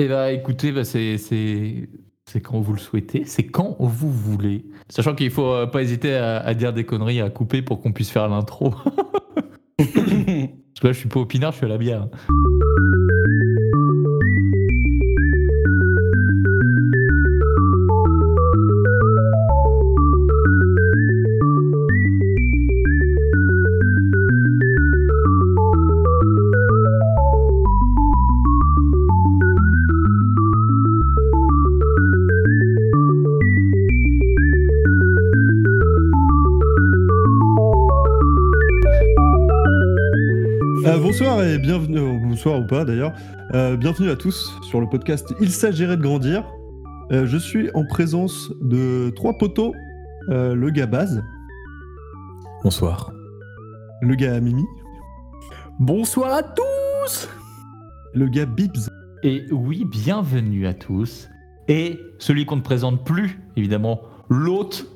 Eh bah écoutez, bah, c'est quand vous le souhaitez, c'est quand vous voulez. Sachant qu'il faut euh, pas hésiter à, à dire des conneries, à couper pour qu'on puisse faire l'intro. Parce que là, je suis pas au pinard, je suis à la bière. Bonsoir et bienvenue, euh, bonsoir ou pas d'ailleurs, Euh, bienvenue à tous sur le podcast Il s'agirait de grandir. Euh, je suis en présence de trois poteaux, Euh, le gars Baz, Bonsoir. le gars Mimi, Bonsoir à tous le gars Bibs. Et oui, bienvenue à tous. Et celui qu'on ne présente plus, évidemment, l'hôte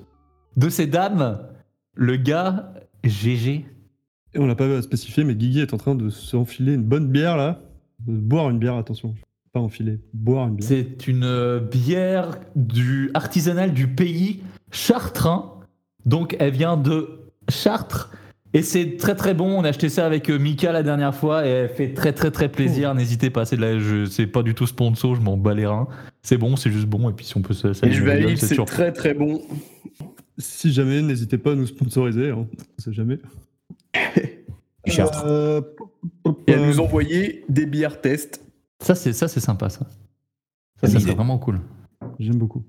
de ces dames, le gars GG. Et on l'a pas spécifié, mais Guigui est en train de s'enfiler une bonne bière là. De boire une bière, attention. Pas enfiler, boire une bière. C'est une euh, bière du artisanale du pays chartrain. Donc elle vient de Chartres. Et c'est très très bon. On a acheté ça avec euh, Mika la dernière fois et elle fait très très très plaisir. N'hésitez pas. C'est de la, je, c'est pas du tout sponsor. Je m'en bats les reins. C'est bon, c'est juste bon. Et puis si on peut se, Et je valide, c'est très très bon. Si jamais, n'hésitez pas à nous sponsoriser, hein. on sait jamais. Euh, Et à nous envoyer des bières tests. Ça c'est ça c'est sympa ça. Ça, ça Bonne c'est vraiment cool. J'aime beaucoup.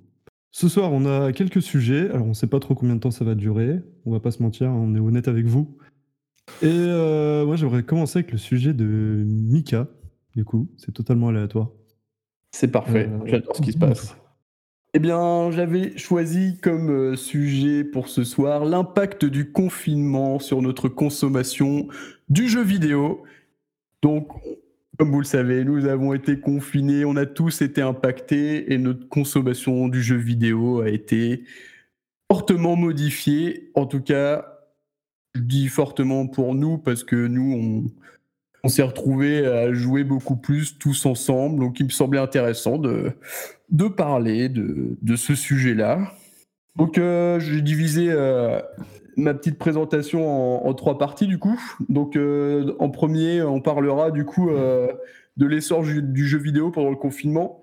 Ce soir, on a quelques sujets. Alors, on sait pas trop combien de temps ça va durer. On va pas se mentir, hein, on est honnête avec vous. Et euh, moi, j'aimerais commencer avec le sujet de Mika. Du coup, c'est totalement aléatoire. C'est parfait, Euh, j'adore ce qui se passe. Eh bien, j'avais choisi comme euh, sujet pour ce soir l'impact du confinement sur notre consommation du jeu vidéo. Donc, comme vous le savez, nous avons été confinés, on a tous été impactés et notre consommation du jeu vidéo a été fortement modifiée. En tout cas, je dis fortement pour nous parce que nous, on, on s'est retrouvés à jouer beaucoup plus tous ensemble. Donc, il me semblait intéressant de, de parler de, de ce sujet-là. Donc, euh, j'ai divisé euh, ma petite présentation en, trois parties, du coup. Donc, euh, en premier, on parlera du coup de l'essor du, jeu vidéo pendant le confinement.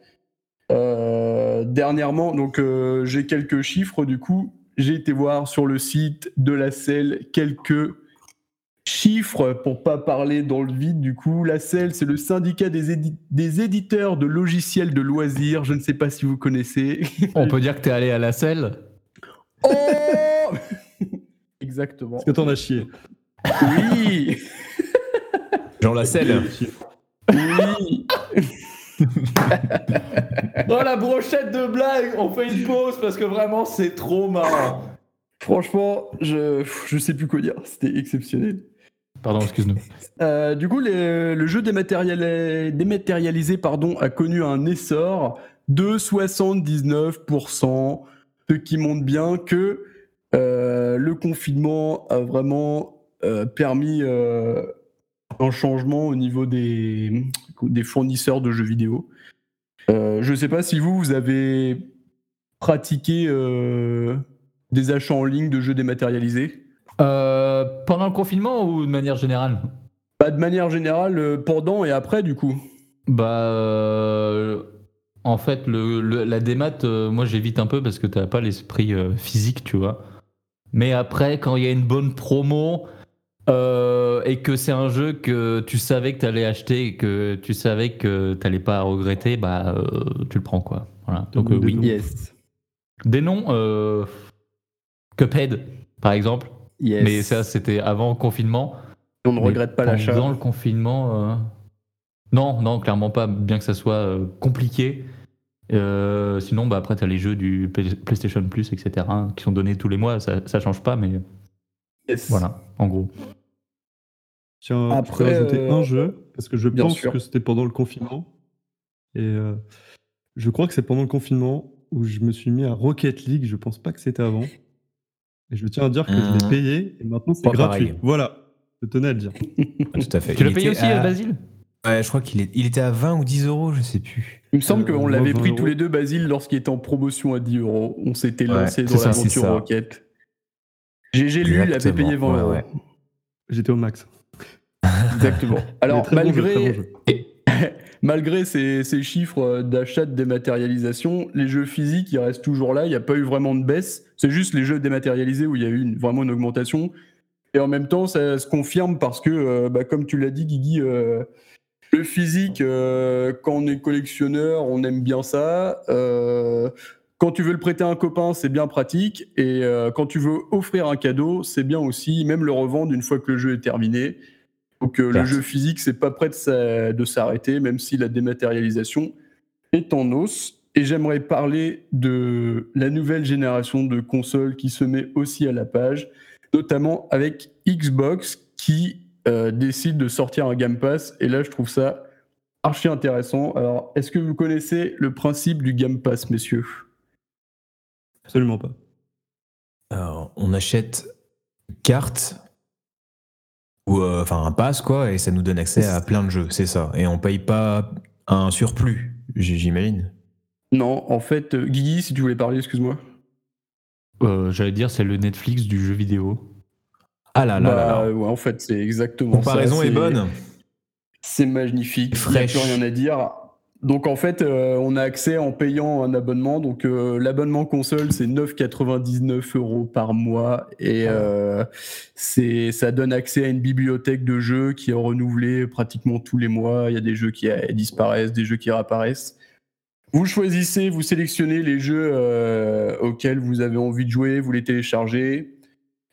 Dernièrement, donc, j'ai quelques chiffres, du coup. J'ai été voir sur le site de la selle quelques chiffres pour pas parler dans le vide du coup. La CEL, c'est le syndicat des, édi- des éditeurs de logiciels de loisirs. Je ne sais pas si vous connaissez. On peut dire que t'es allé à la selle. Oh Exactement. Est-ce que t'en as chié Oui Jean Lasselle. Oui Oh la brochette de blagues. On fait une pause parce que vraiment c'est trop marrant. Franchement, je, je sais plus quoi dire. C'était exceptionnel. Pardon, excuse-nous. Euh, du coup, le jeu dématérialisé, pardon, a connu un essor de 79%, ce qui montre bien que euh, le confinement a vraiment euh, permis un changement au niveau des, des fournisseurs de jeux vidéo. Je ne sais pas si vous, vous avez pratiqué des achats en ligne de jeux dématérialisés. Euh, pendant le confinement ou de manière générale? Pas de manière générale, euh, pendant et après, du coup. Bah, euh, en fait, le, le- la démat, euh, moi j'évite un peu parce que t'as pas l'esprit euh, physique, tu vois. Mais après, quand il y a une bonne promo euh, et que c'est un jeu que tu savais que t'allais acheter et que tu savais que t'allais pas regretter, bah, euh, tu le prends quoi. Voilà. Donc euh, des oui. noms. Yes. Des noms, euh, Cuphead, par exemple. Yes. Mais ça, c'était avant le confinement. on ne regrette pas l'achat. Pendant le confinement, euh, non, non, clairement pas, bien que ça soit euh, compliqué. Euh, sinon, bah, après, tu as les jeux du Play- PlayStation Plus, etc., hein, qui sont donnés tous les mois, ça, ça change pas, mais Yes. voilà, en gros. Tiens, Après, je rajouter euh, un jeu, parce que je bien pense sûr. que c'était pendant le confinement. Et euh, je crois que c'est pendant le confinement où je me suis mis à Rocket League. Je pense pas que c'était avant. Et je tiens à dire que je l'ai Mmh. payé et maintenant c'est gratuit. pareil. Voilà, je tenais à le dire. Tout à fait. Tu l'as payé aussi, à- Basile? Ouais, je crois qu'il est... il était à 20 ou 10 euros, je sais plus. Il me semble Euh, qu'on l'avait 20 pris tous les deux, Basile, lorsqu'il était en promotion à 10 euros. On s'était Ouais, lancé dans l'aventure. Rocket. J'ai j'ai lu, il avait payé 20 ouais, euros. ouais. J'étais au max. Exactement. Alors, malgré, très bon jeu. malgré ces, chiffres d'achat de dématérialisation, les jeux physiques, ils restent toujours là. Il n'y a pas eu vraiment de baisse. C'est juste les jeux dématérialisés où il y a eu vraiment une augmentation. Et en même temps, ça se confirme parce que, euh, bah, comme tu l'as dit, Guigui, euh, le physique, euh, quand on est collectionneur, on aime bien ça. Euh, quand tu veux le prêter à un copain, c'est bien pratique. Et euh, quand tu veux offrir un cadeau, c'est bien aussi, même le revendre une fois que le jeu est terminé. Donc euh, le jeu physique, c'est pas prêt de s'arrêter, même si la dématérialisation est en hausse. Et j'aimerais parler de la nouvelle génération de consoles qui se met aussi à la page, notamment avec Xbox qui euh, décide de sortir un Game Pass. Et là, je trouve ça archi intéressant. Alors, est-ce que vous connaissez le principe du Game Pass, messieurs? Absolument pas. Alors, on achète une carte ou euh, enfin un pass quoi, et ça nous donne accès à plein de jeux, c'est ça. Et on paye pas un surplus, j'imagine. Non, en fait, euh, Guigui, si tu voulais parler, excuse-moi. Euh, J'allais dire, c'est le Netflix du jeu vidéo. Ah là là là Bah, là. ouais, en fait, c'est exactement Comparaison ça. est C'est- bonne. C'est magnifique. Il n'y a Fraîche. plus rien à dire. Donc en fait, euh, on a accès en payant un abonnement. Donc euh, l'abonnement console, c'est 9,99 euros par mois. Et euh, c'est, ça donne accès à une bibliothèque de jeux qui est renouvelée pratiquement tous les mois. Il y a des jeux qui euh, disparaissent, des jeux qui réapparaissent. Vous choisissez, vous sélectionnez les jeux euh, auxquels vous avez envie de jouer, vous les téléchargez.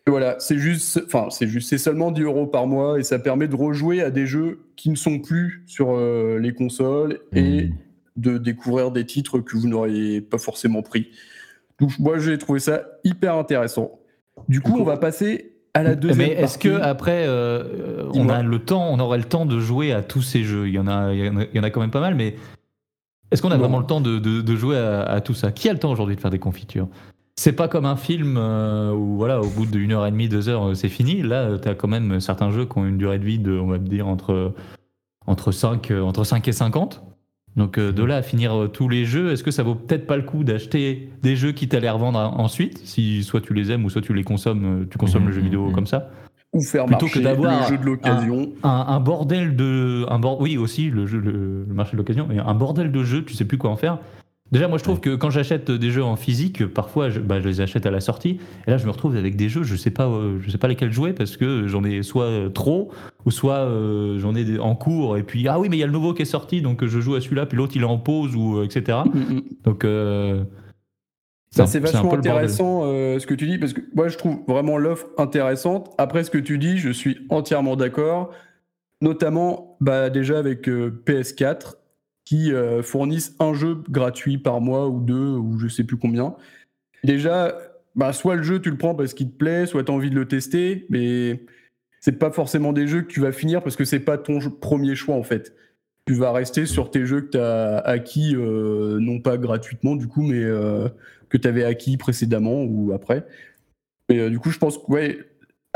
Voilà, c'est juste, enfin, c'est juste, c'est seulement 10 euros par mois et ça permet de rejouer à des jeux qui ne sont plus sur euh, les consoles et Mm. de découvrir des titres que vous n'auriez pas forcément pris. Donc, moi, j'ai trouvé ça hyper intéressant. Du coup, on va passer à la deuxième Mais est-ce que après, euh, on Dis-moi. a le temps, on aurait le temps de jouer à tous ces jeux? Il y en a, il y en a, il y en a quand même pas mal, mais est-ce qu'on a Non. vraiment le temps de, de- de jouer à, à tout ça? Qui a le temps aujourd'hui de faire des confitures? C'est pas comme un film euh, où voilà, au bout d'une heure et demie, deux heures, euh, c'est fini. Là, tu as quand même certains jeux qui ont une durée de vie de, on va dire, entre, entre, 5, euh, entre 5 et 50. Donc euh, de là à finir euh, tous les jeux, est-ce que ça vaut peut-être pas le coup d'acheter des jeux qui t'allaient revendre ensuite, si soit tu les aimes ou soit tu les consommes, euh, tu consommes le jeu vidéo mhm. comme ça ou faire plutôt marcher que d'avoir le jeu de l'occasion. un, un bordel de un bord oui aussi le jeu le, le marché de l'occasion mais un bordel de jeux tu sais plus quoi en faire déjà moi je trouve que quand j'achète des jeux en physique parfois je, bah, je les achète à la sortie. Et là je me retrouve avec des jeux je sais pas euh, je sais pas lesquels jouer parce que j'en ai soit euh, trop ou soit euh, j'en ai en cours et puis ah oui mais il y a le nouveau qui est sorti donc je joue à celui-là puis l'autre il est en pause ou euh, etc Mm, mm. donc euh, Ça, c'est un vachement intéressant euh, ce que tu dis, parce que moi, je trouve vraiment l'offre intéressante. Après ce que tu dis, je suis entièrement d'accord, notamment bah, déjà avec euh, PS4, qui euh, fournissent un jeu gratuit par mois ou deux, ou je sais plus combien. Déjà, bah, soit le jeu, tu le prends parce qu'il te plaît, soit tu as envie de le tester, mais c'est pas forcément des jeux que tu vas finir parce que c'est pas ton premier choix en fait. Tu vas rester sur tes jeux que tu as acquis, euh, non pas gratuitement du coup, mais euh, que tu avais acquis précédemment ou après. Et du coup, je pense que ouais,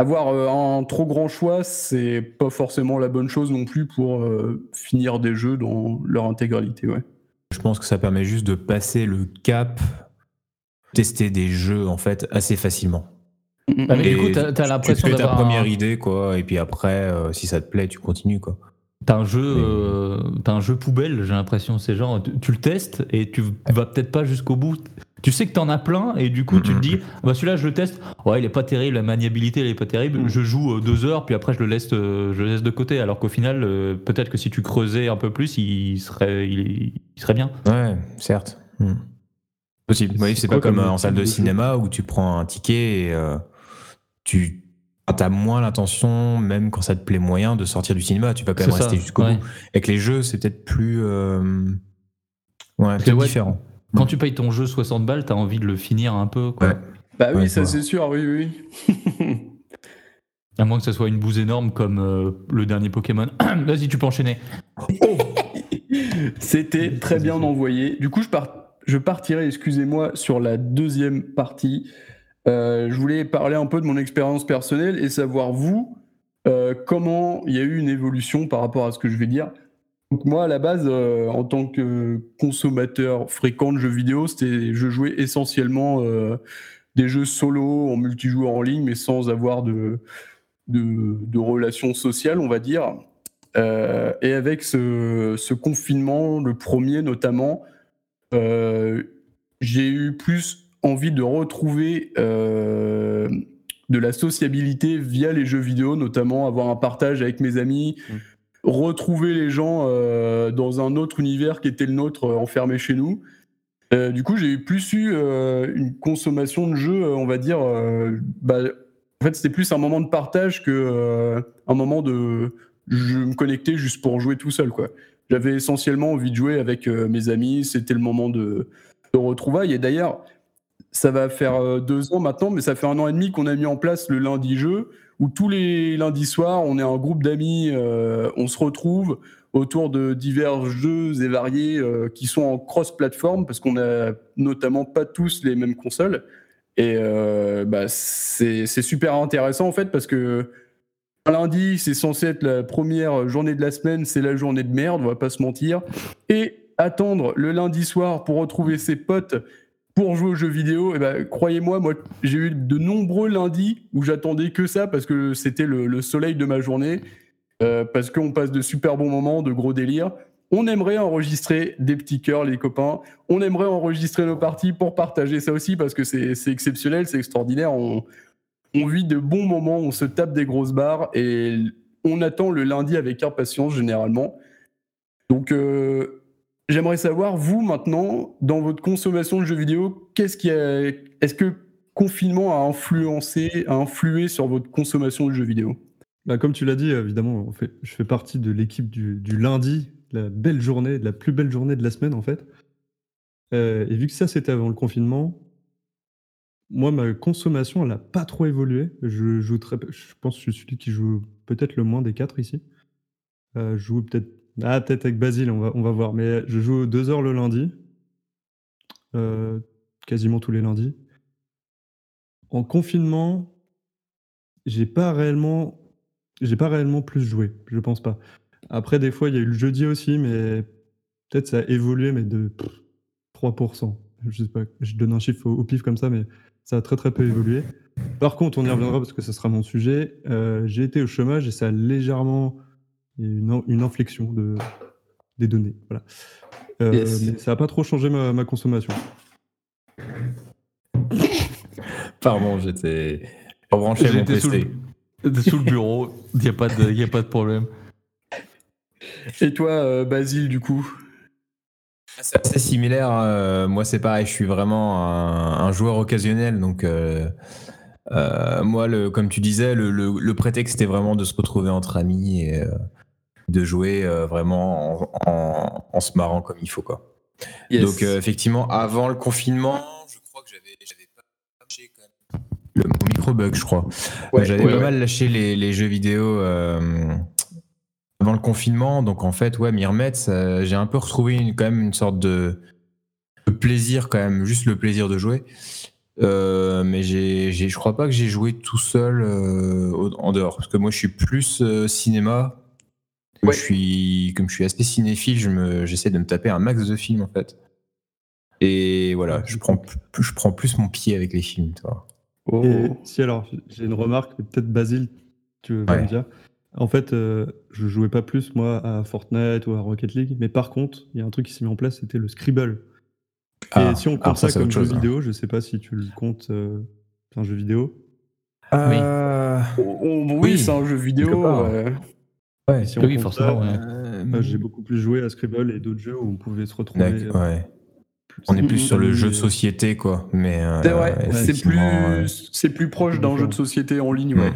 avoir euh, un trop grand choix, c'est pas forcément la bonne chose non plus pour euh, finir des jeux dans leur intégralité. Ouais. Je pense que ça permet juste de passer le cap, tester des jeux en fait assez facilement. Ah, mais du coup, t'as- t'as tu- l'impression Tu fais ta première un- idée quoi, et puis après, euh, si ça te plaît, tu continues quoi. T'as un jeu, euh, t'as un jeu poubelle, j'ai l'impression. C'est genre, tu, tu le testes et tu vas peut-être pas jusqu'au bout. Tu sais que t'en as plein et du coup tu te dis, ah bah celui-là je le teste. Ouais, il est pas terrible, la maniabilité elle est pas terrible. Mm. Je joue euh, deux heures puis après je le laisse, euh, je le laisse de côté. Alors qu'au final, peut-être que si tu creusais un peu plus, il serait, il, serait bien. Ouais, certes. Hmm. Possible. Oui, c'est pas comme comme en salle de cinéma où tu prends un ticket et euh, tu as moins l'intention, même quand ça te plaît moyen, de sortir du cinéma. Tu vas quand même ça, rester jusqu'au ouais. bout. Avec les jeux, c'est peut-être plus. euh, Ouais, ouais, différent. Quand tu payes ton jeu 60 balles, t'as envie de le finir un peu. Quoi. Ouais. Bah oui, Ouais, ça c'est sûr, oui, oui. À moins que ce soit une bouse énorme comme euh, le dernier Pokémon. Vas-y, tu peux enchaîner. C'était très bien envoyé. Du coup, je, par- je partirai, excusez-moi, sur la deuxième partie. Euh, je voulais parler un peu de mon expérience personnelle et savoir, vous, euh, comment il y a eu une évolution par rapport à ce que je vais dire Donc moi, à la base, euh, en tant que consommateur fréquent de jeux vidéo, c'était, je jouais essentiellement des jeux solo, en multijoueur en ligne, mais sans avoir de, de, de relations sociales, on va dire. Et avec ce, confinement, le premier notamment, j'ai eu plus envie de retrouver euh, de la sociabilité via les jeux vidéo, notamment avoir un partage avec mes amis, Mm. retrouver les gens euh, dans un autre univers qui était le nôtre, euh, enfermé chez nous. Du coup, j'ai plus eu une consommation de jeux, on va dire. bah, en fait, c'était plus un moment de partage que un moment de je me connectais juste pour jouer tout seul, quoi. J'avais essentiellement envie de jouer avec euh, mes amis. C'était le moment de, de retrouvailles. Et d'ailleurs, ça va faire euh, deux ans maintenant, mais ça fait un an et demi qu'on a mis en place le lundi jeu, où tous les lundis soirs, on est un groupe d'amis, euh, on se retrouve autour de divers jeux et variés euh, qui sont en cross-platform, parce qu'on n'a notamment pas tous les mêmes consoles. Et bah, c'est super intéressant en fait, parce que un lundi, c'est censé être la première journée de la semaine, c'est la journée de merde, on va pas se mentir. Et attendre le lundi soir pour retrouver ses potes pour jouer aux jeux vidéo, et ben, croyez-moi, moi, j'ai eu de nombreux lundis où j'attendais que ça parce que c'était le, le soleil de ma journée, euh, parce qu'on passe de super bons moments, de gros délires. On aimerait enregistrer des petits cœurs, les copains. On aimerait enregistrer nos parties pour partager ça aussi parce que c'est exceptionnel, c'est extraordinaire. On, on vit de bons moments, on se tape des grosses barres et on attend le lundi avec impatience généralement. Donc, euh, j'aimerais savoir, vous maintenant, dans votre consommation de jeux vidéo, qu'est-ce qui a, est-ce que confinement a influencé, a influé sur votre consommation de jeux vidéo? Bah, comme tu l'as dit, évidemment, on fait- je fais partie de l'équipe du, lundi, la belle journée, la plus belle journée de la semaine en fait. Euh, et vu que ça c'était avant le confinement, moi ma consommation elle n'a pas trop évolué. Je joue très, je pense que je suis celui qui joue peut-être le moins des quatre ici. Euh, je joue peut-être, ah peut-être avec Basile, on va, on va voir. Mais je joue deux heures le lundi, euh, quasiment tous les lundis. En confinement, j'ai pas réellement, j'ai pas réellement plus joué, je pense pas. Après, des fois, il y a eu le jeudi aussi, mais peut-être ça a évolué, mais de pff, 3%. Je sais pas, je donne un chiffre au, pif comme ça, mais ça a très très peu évolué. Par contre, on y reviendra parce que ce sera mon sujet. euh, j'ai été au chômage et ça a légèrement une, une inflexion de, des données. Voilà. Euh, Yes. mais ça n'a pas trop changé ma, ma consommation. Pardon, j'étais rebranché mon J'étais sous PC. le, sous le bureau, il n'y a, pas de- y a pas de problème. Et toi, euh, Basile, du coup? C'est assez similaire. euh, moi, c'est pareil. Je suis vraiment un, un joueur occasionnel. Donc, euh, moi, le, comme tu disais, le, le- le prétexte c'était vraiment de se retrouver entre amis et euh, de jouer euh, vraiment en, en- en se marrant comme il faut. Quoi. Yes. Donc, effectivement, avant le confinement, je crois que j'avais j'avais pas lâché quand même. Le, mon micro bug, je crois. Ouais, j'avais ouais, pas ouais. mal lâché les, les jeux vidéo avant le confinement. Donc, en fait, ouais, m'y remettre, j'ai un peu retrouvé une- quand même une sorte de, de plaisir, quand même, juste le plaisir de jouer. Euh, mais j'ai, j'ai- je crois pas que j'ai joué tout seul euh, en dehors. Parce que moi, je suis plus euh, cinéma. Comme, Ouais. je suis, comme je suis assez cinéphile, je me, j'essaie de me taper un max de films, en fait. Et voilà, je prends, plus- je prends plus mon pied avec les films, toi. Oh. Et si alors, j'ai une remarque, peut-être Basile, tu Ouais. me dire. En fait, euh, je jouais pas plus moi à Fortnite ou à Rocket League, mais par contre, il y a un truc qui s'est mis en place, c'était le Scribble. Ah, et si on compte ça, comme jeu chose, hein. vidéo, je sais pas si tu le comptes, euh, c'est un jeu vidéo. Euh, Oh, oh, oui, Oui, c'est un jeu vidéo. ouais. si Oui, forcément, ouais. Euh, j'ai beaucoup plus joué à Scribble et d'autres jeux où on pouvait se retrouver. Euh, ouais. On est plus sur le jeu de société, quoi. Mais euh, C'est plus, c'est plus proche d'un jeu de société en ligne. ouais.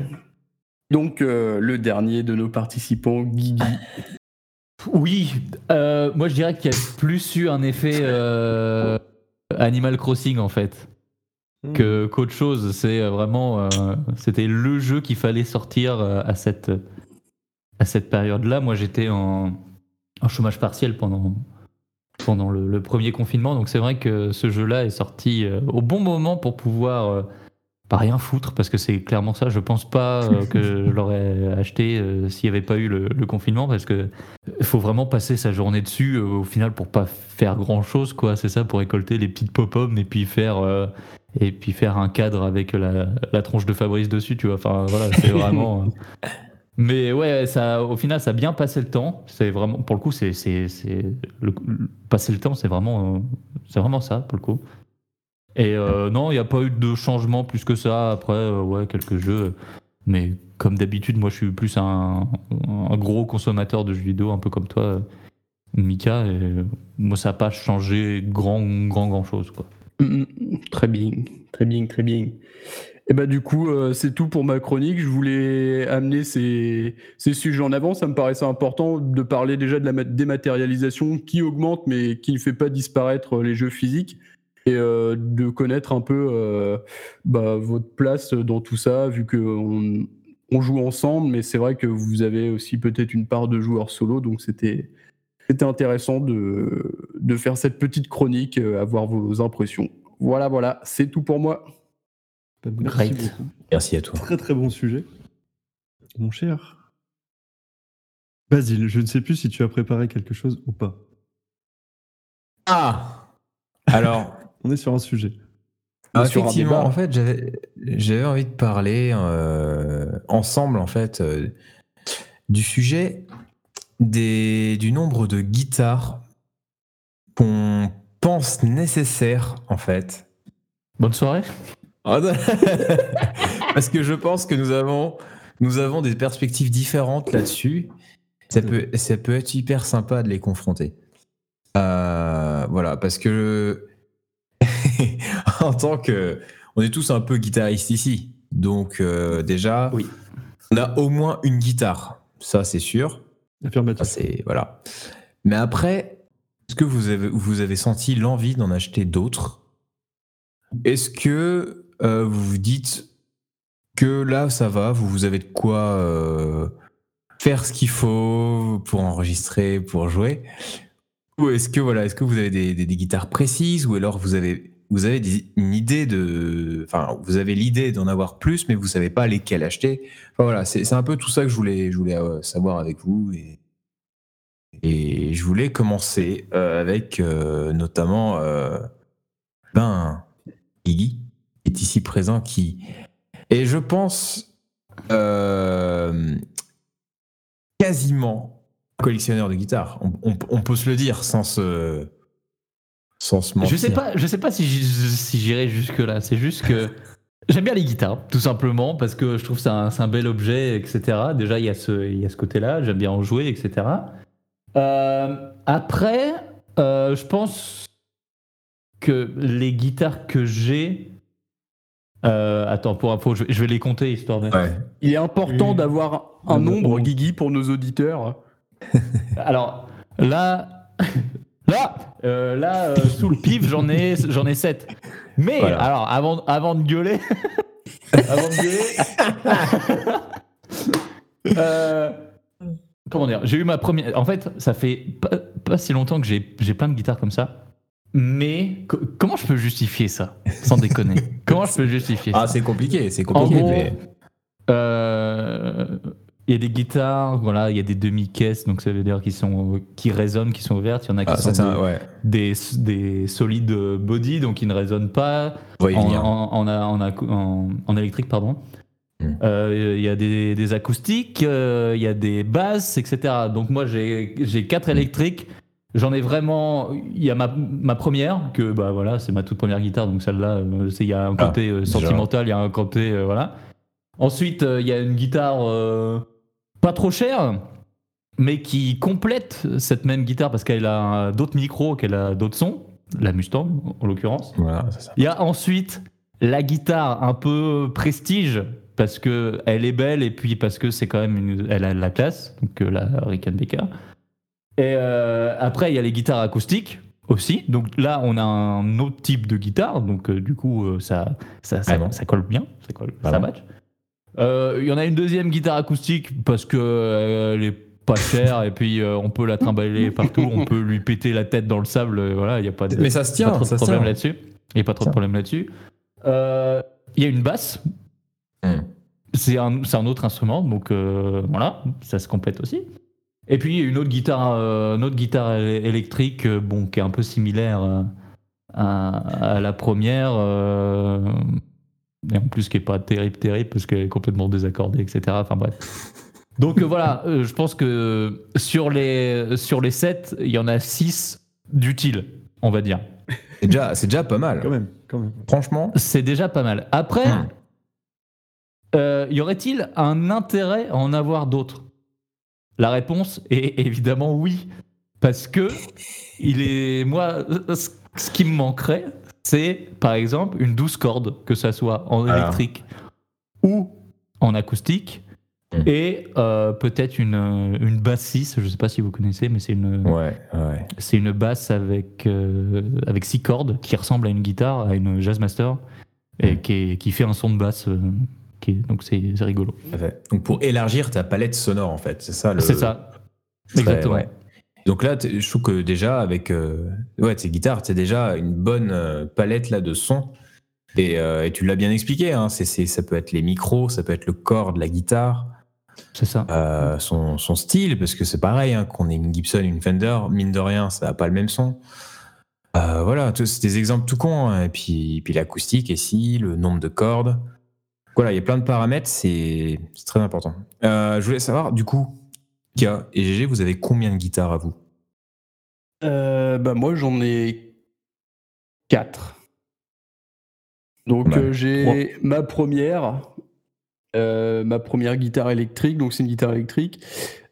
Donc, euh, le dernier de nos participants, Guigui. Oui, euh, moi je dirais qu'il y a plus eu un effet euh, Animal Crossing en fait Hmm. que qu'autre chose. C'est euh, vraiment, euh, c'était le jeu qu'il fallait sortir à cette à cette période-là. Moi j'étais en, en chômage partiel pendant pendant le, le premier confinement, donc c'est vrai que ce jeu-là est sorti au bon moment pour pouvoir pas rien foutre parce que c'est clairement ça. Je pense pas euh, que je l'aurais acheté euh, s'il n'y avait pas eu le, le confinement parce que faut vraiment passer sa journée dessus euh, au final pour pas faire grand chose quoi. C'est ça pour récolter les petites pop-up et puis faire et puis faire un cadre avec la, la tronche de Fabrice dessus, tu vois. Enfin voilà, c'est vraiment. Mais ouais, ça, au final, ça a bien passé le temps. C'est vraiment, pour le coup, c'est, c'est, c'est le, le- passer le temps, c'est vraiment, c'est vraiment ça pour le coup. Et euh, non, il n'y a pas eu de changement plus que ça. Après, euh, ouais, quelques jeux. Mais comme d'habitude, moi, je suis plus un, gros consommateur de jeux vidéo, un peu comme toi, Mika. Moi, ça n'a pas changé grand, grand, grand chose, quoi. Mm, mm, Très bien, très bien, très bien. Et bah du coup, euh, c'est tout pour ma chronique. Je voulais amener ces, ces sujets en avant. Ça me paraissait important de parler déjà de la ma- dématérialisation qui augmente mais qui ne fait pas disparaître les jeux physiques et euh, de connaître un peu euh, bah, votre place dans tout ça, vu qu'on on joue ensemble, mais c'est vrai que vous avez aussi peut-être une part de joueurs solo, donc c'était c'était intéressant de, de faire cette petite chronique, euh, avoir vos impressions. Voilà, voilà, c'est tout pour moi. Bah, Merci Great. beaucoup. Merci à toi. Très très bon sujet. Mon cher. Basile, je ne sais plus si tu as préparé quelque chose ou pas. Ah Alors, On est sur un sujet. Ah, effectivement, en fait, j'avais envie de parler euh, ensemble, en fait, euh, du sujet des, du nombre de guitares qu'on pense nécessaires, en fait. Bonne soirée. Ah. Parce que je pense que nous avons, nous avons des perspectives différentes là-dessus. Ça peut, ça peut être hyper sympa de les confronter. Euh, voilà, parce que en tant que. On est tous un peu guitaristes ici. Donc, euh, déjà, Oui. on a au moins une guitare. Ça, c'est sûr. Affirmatif. c'est. Voilà. Mais après, est-ce que vous avez, vous avez senti l'envie d'en acheter d'autres? Est-ce que euh, vous vous dites que là, ça va, vous, vous avez de quoi euh, faire ce qu'il faut pour enregistrer, pour jouer? Ou est-ce que, voilà, est-ce que vous avez des, des- des guitares précises? Ou alors vous avez, vous avez une idée de. Enfin, vous avez l'idée d'en avoir plus, mais vous savez pas lesquelles acheter voilà, c'est un peu tout ça que je voulais, je voulais euh, savoir avec vous. Et, et je voulais commencer euh, avec euh, notamment euh, ben, qui est ici présent, qui est, je pense, quasiment collectionneur de guitare. On peut se le dire sans se, sans se mentir. Je sais pas, je sais pas si j'irai jusque là. C'est juste que j'aime bien les guitares, tout simplement, parce que je trouve que c'est un, bel objet, etc. Déjà, il y a ce, il y a ce côté-là. J'aime bien en jouer, etc. Euh, après, euh, je pense que les guitares que j'ai. euh, attends, pour info, je vais, je vais les compter histoire de. Ouais. Il est important Oui. d'avoir un nombre. Guigui, pour nos auditeurs. Alors là, là, euh, là, euh, sous le pif, j'en ai, j'en ai 7. Mais Voilà. alors, avant, avant de gueuler, avant de gueuler, euh, comment dire, j'ai eu ma première. En fait, ça fait pas, pas si longtemps que j'ai, j'ai plein de guitares comme ça. Mais co- comment je peux justifier ça, sans déconner? Comment je peux justifier ça? Ah, c'est compliqué, c'est en compliqué. gros, mais- euh, il y a des guitares, voilà, il y a des demi-caisses, donc ça veut dire qu'ils sont, qui résonnent, qui sont ouvertes. Il y en a qui Ah, sont un- des, ouais. des, des solides body, donc ils ne résonnent pas en, en, en, électrique, pardon. Hmm. Euh, Il y a des, des acoustiques, euh, il y a des basses, etc. Donc moi j'ai quatre électriques. J'en ai vraiment. Il y a ma, ma première, que bah voilà, c'est ma toute première guitare, donc celle-là, euh, il y a un Ah, côté déjà. sentimental, il y a un côté. euh, voilà. Ensuite, il y a une guitare pas trop chère, mais qui complète cette même guitare parce qu'elle a d'autres micros, qu'elle a d'autres sons, la Mustang en l'occurrence. Voilà. Il y a ensuite la guitare un peu prestige parce que elle est belle et puis parce que c'est quand même une, elle a de la classe, donc euh, la Rickenbacker. Et euh, après il y a les guitares acoustiques aussi. Donc là on a un autre type de guitare, donc euh, du coup euh, ça ça, ça, Ah bon ça colle bien, ça colle, Ah ça match. Euh, Il y en a une deuxième guitare acoustique parce que euh, elle est pas chère et puis euh, on peut la trimballer partout, on peut lui péter la tête dans le sable, euh, voilà, il y a pas de Mais ça se pas tient, trop de ça problème là-dessus. Il n'y a pas trop de problème là-dessus. Euh, il y a une basse. Hmm. C'est un, autre instrument, donc euh, voilà, ça se complète aussi. Et puis il y a une autre guitare, euh, une autre guitare électrique, euh, bon, qui est un peu similaire euh, à, à la première, euh, et en plus qui est pas terrible, terrible, parce qu'elle est complètement désaccordée, etc. Enfin bref. Donc euh, voilà, euh, je pense que sur les, sur les 7, il y en a 6 d'utiles, on va dire. C'est déjà, c'est déjà pas mal. Quand même, quand même. Franchement. C'est déjà pas mal. Après, Hmm. euh, y aurait-il un intérêt à en avoir d'autres? La réponse est évidemment oui. Parce que il est. Moi, ce qui me manquerait, c'est par exemple une douce corde, que ça soit en Voilà. électrique ou en acoustique. Mm. Et euh, peut-être une, euh, une basse 6, je sais pas si vous connaissez, mais c'est une, Ouais, ouais. c'est une basse avec, euh, avec six cordes qui ressemble à une guitare, à une Jazzmaster, et Mm. qui, est- qui fait un son de basse. euh, qui est- donc c'est c'est rigolo. Donc pour élargir ta palette sonore, en fait, c'est ça le. C'est ça. Exactement. ouais. Donc là, je trouve que déjà, avec euh, ouais, tes guitares, tu déjà une bonne euh, palette là, de sons. Et, euh, et tu l'as bien expliqué, hein, ça peut être les micros, ça peut être le corps de la guitare, C'est ça. euh, son, son style, parce que c'est pareil, hein, qu'on ait une Gibson, une Fender, mine de rien, ça n'a pas le même son. Voilà, c'est des exemples tout cons. hein. Et puis, puis l'acoustique, et si, le nombre de cordes. Voilà, il y a plein de paramètres, c'est, très important. Je voulais savoir, du coup, Et GG, vous avez combien de guitares à vous? Euh, bah moi j'en ai 4. Donc Ouais. euh, j'ai ma première, euh, ma première guitare électrique, donc c'est une guitare électrique.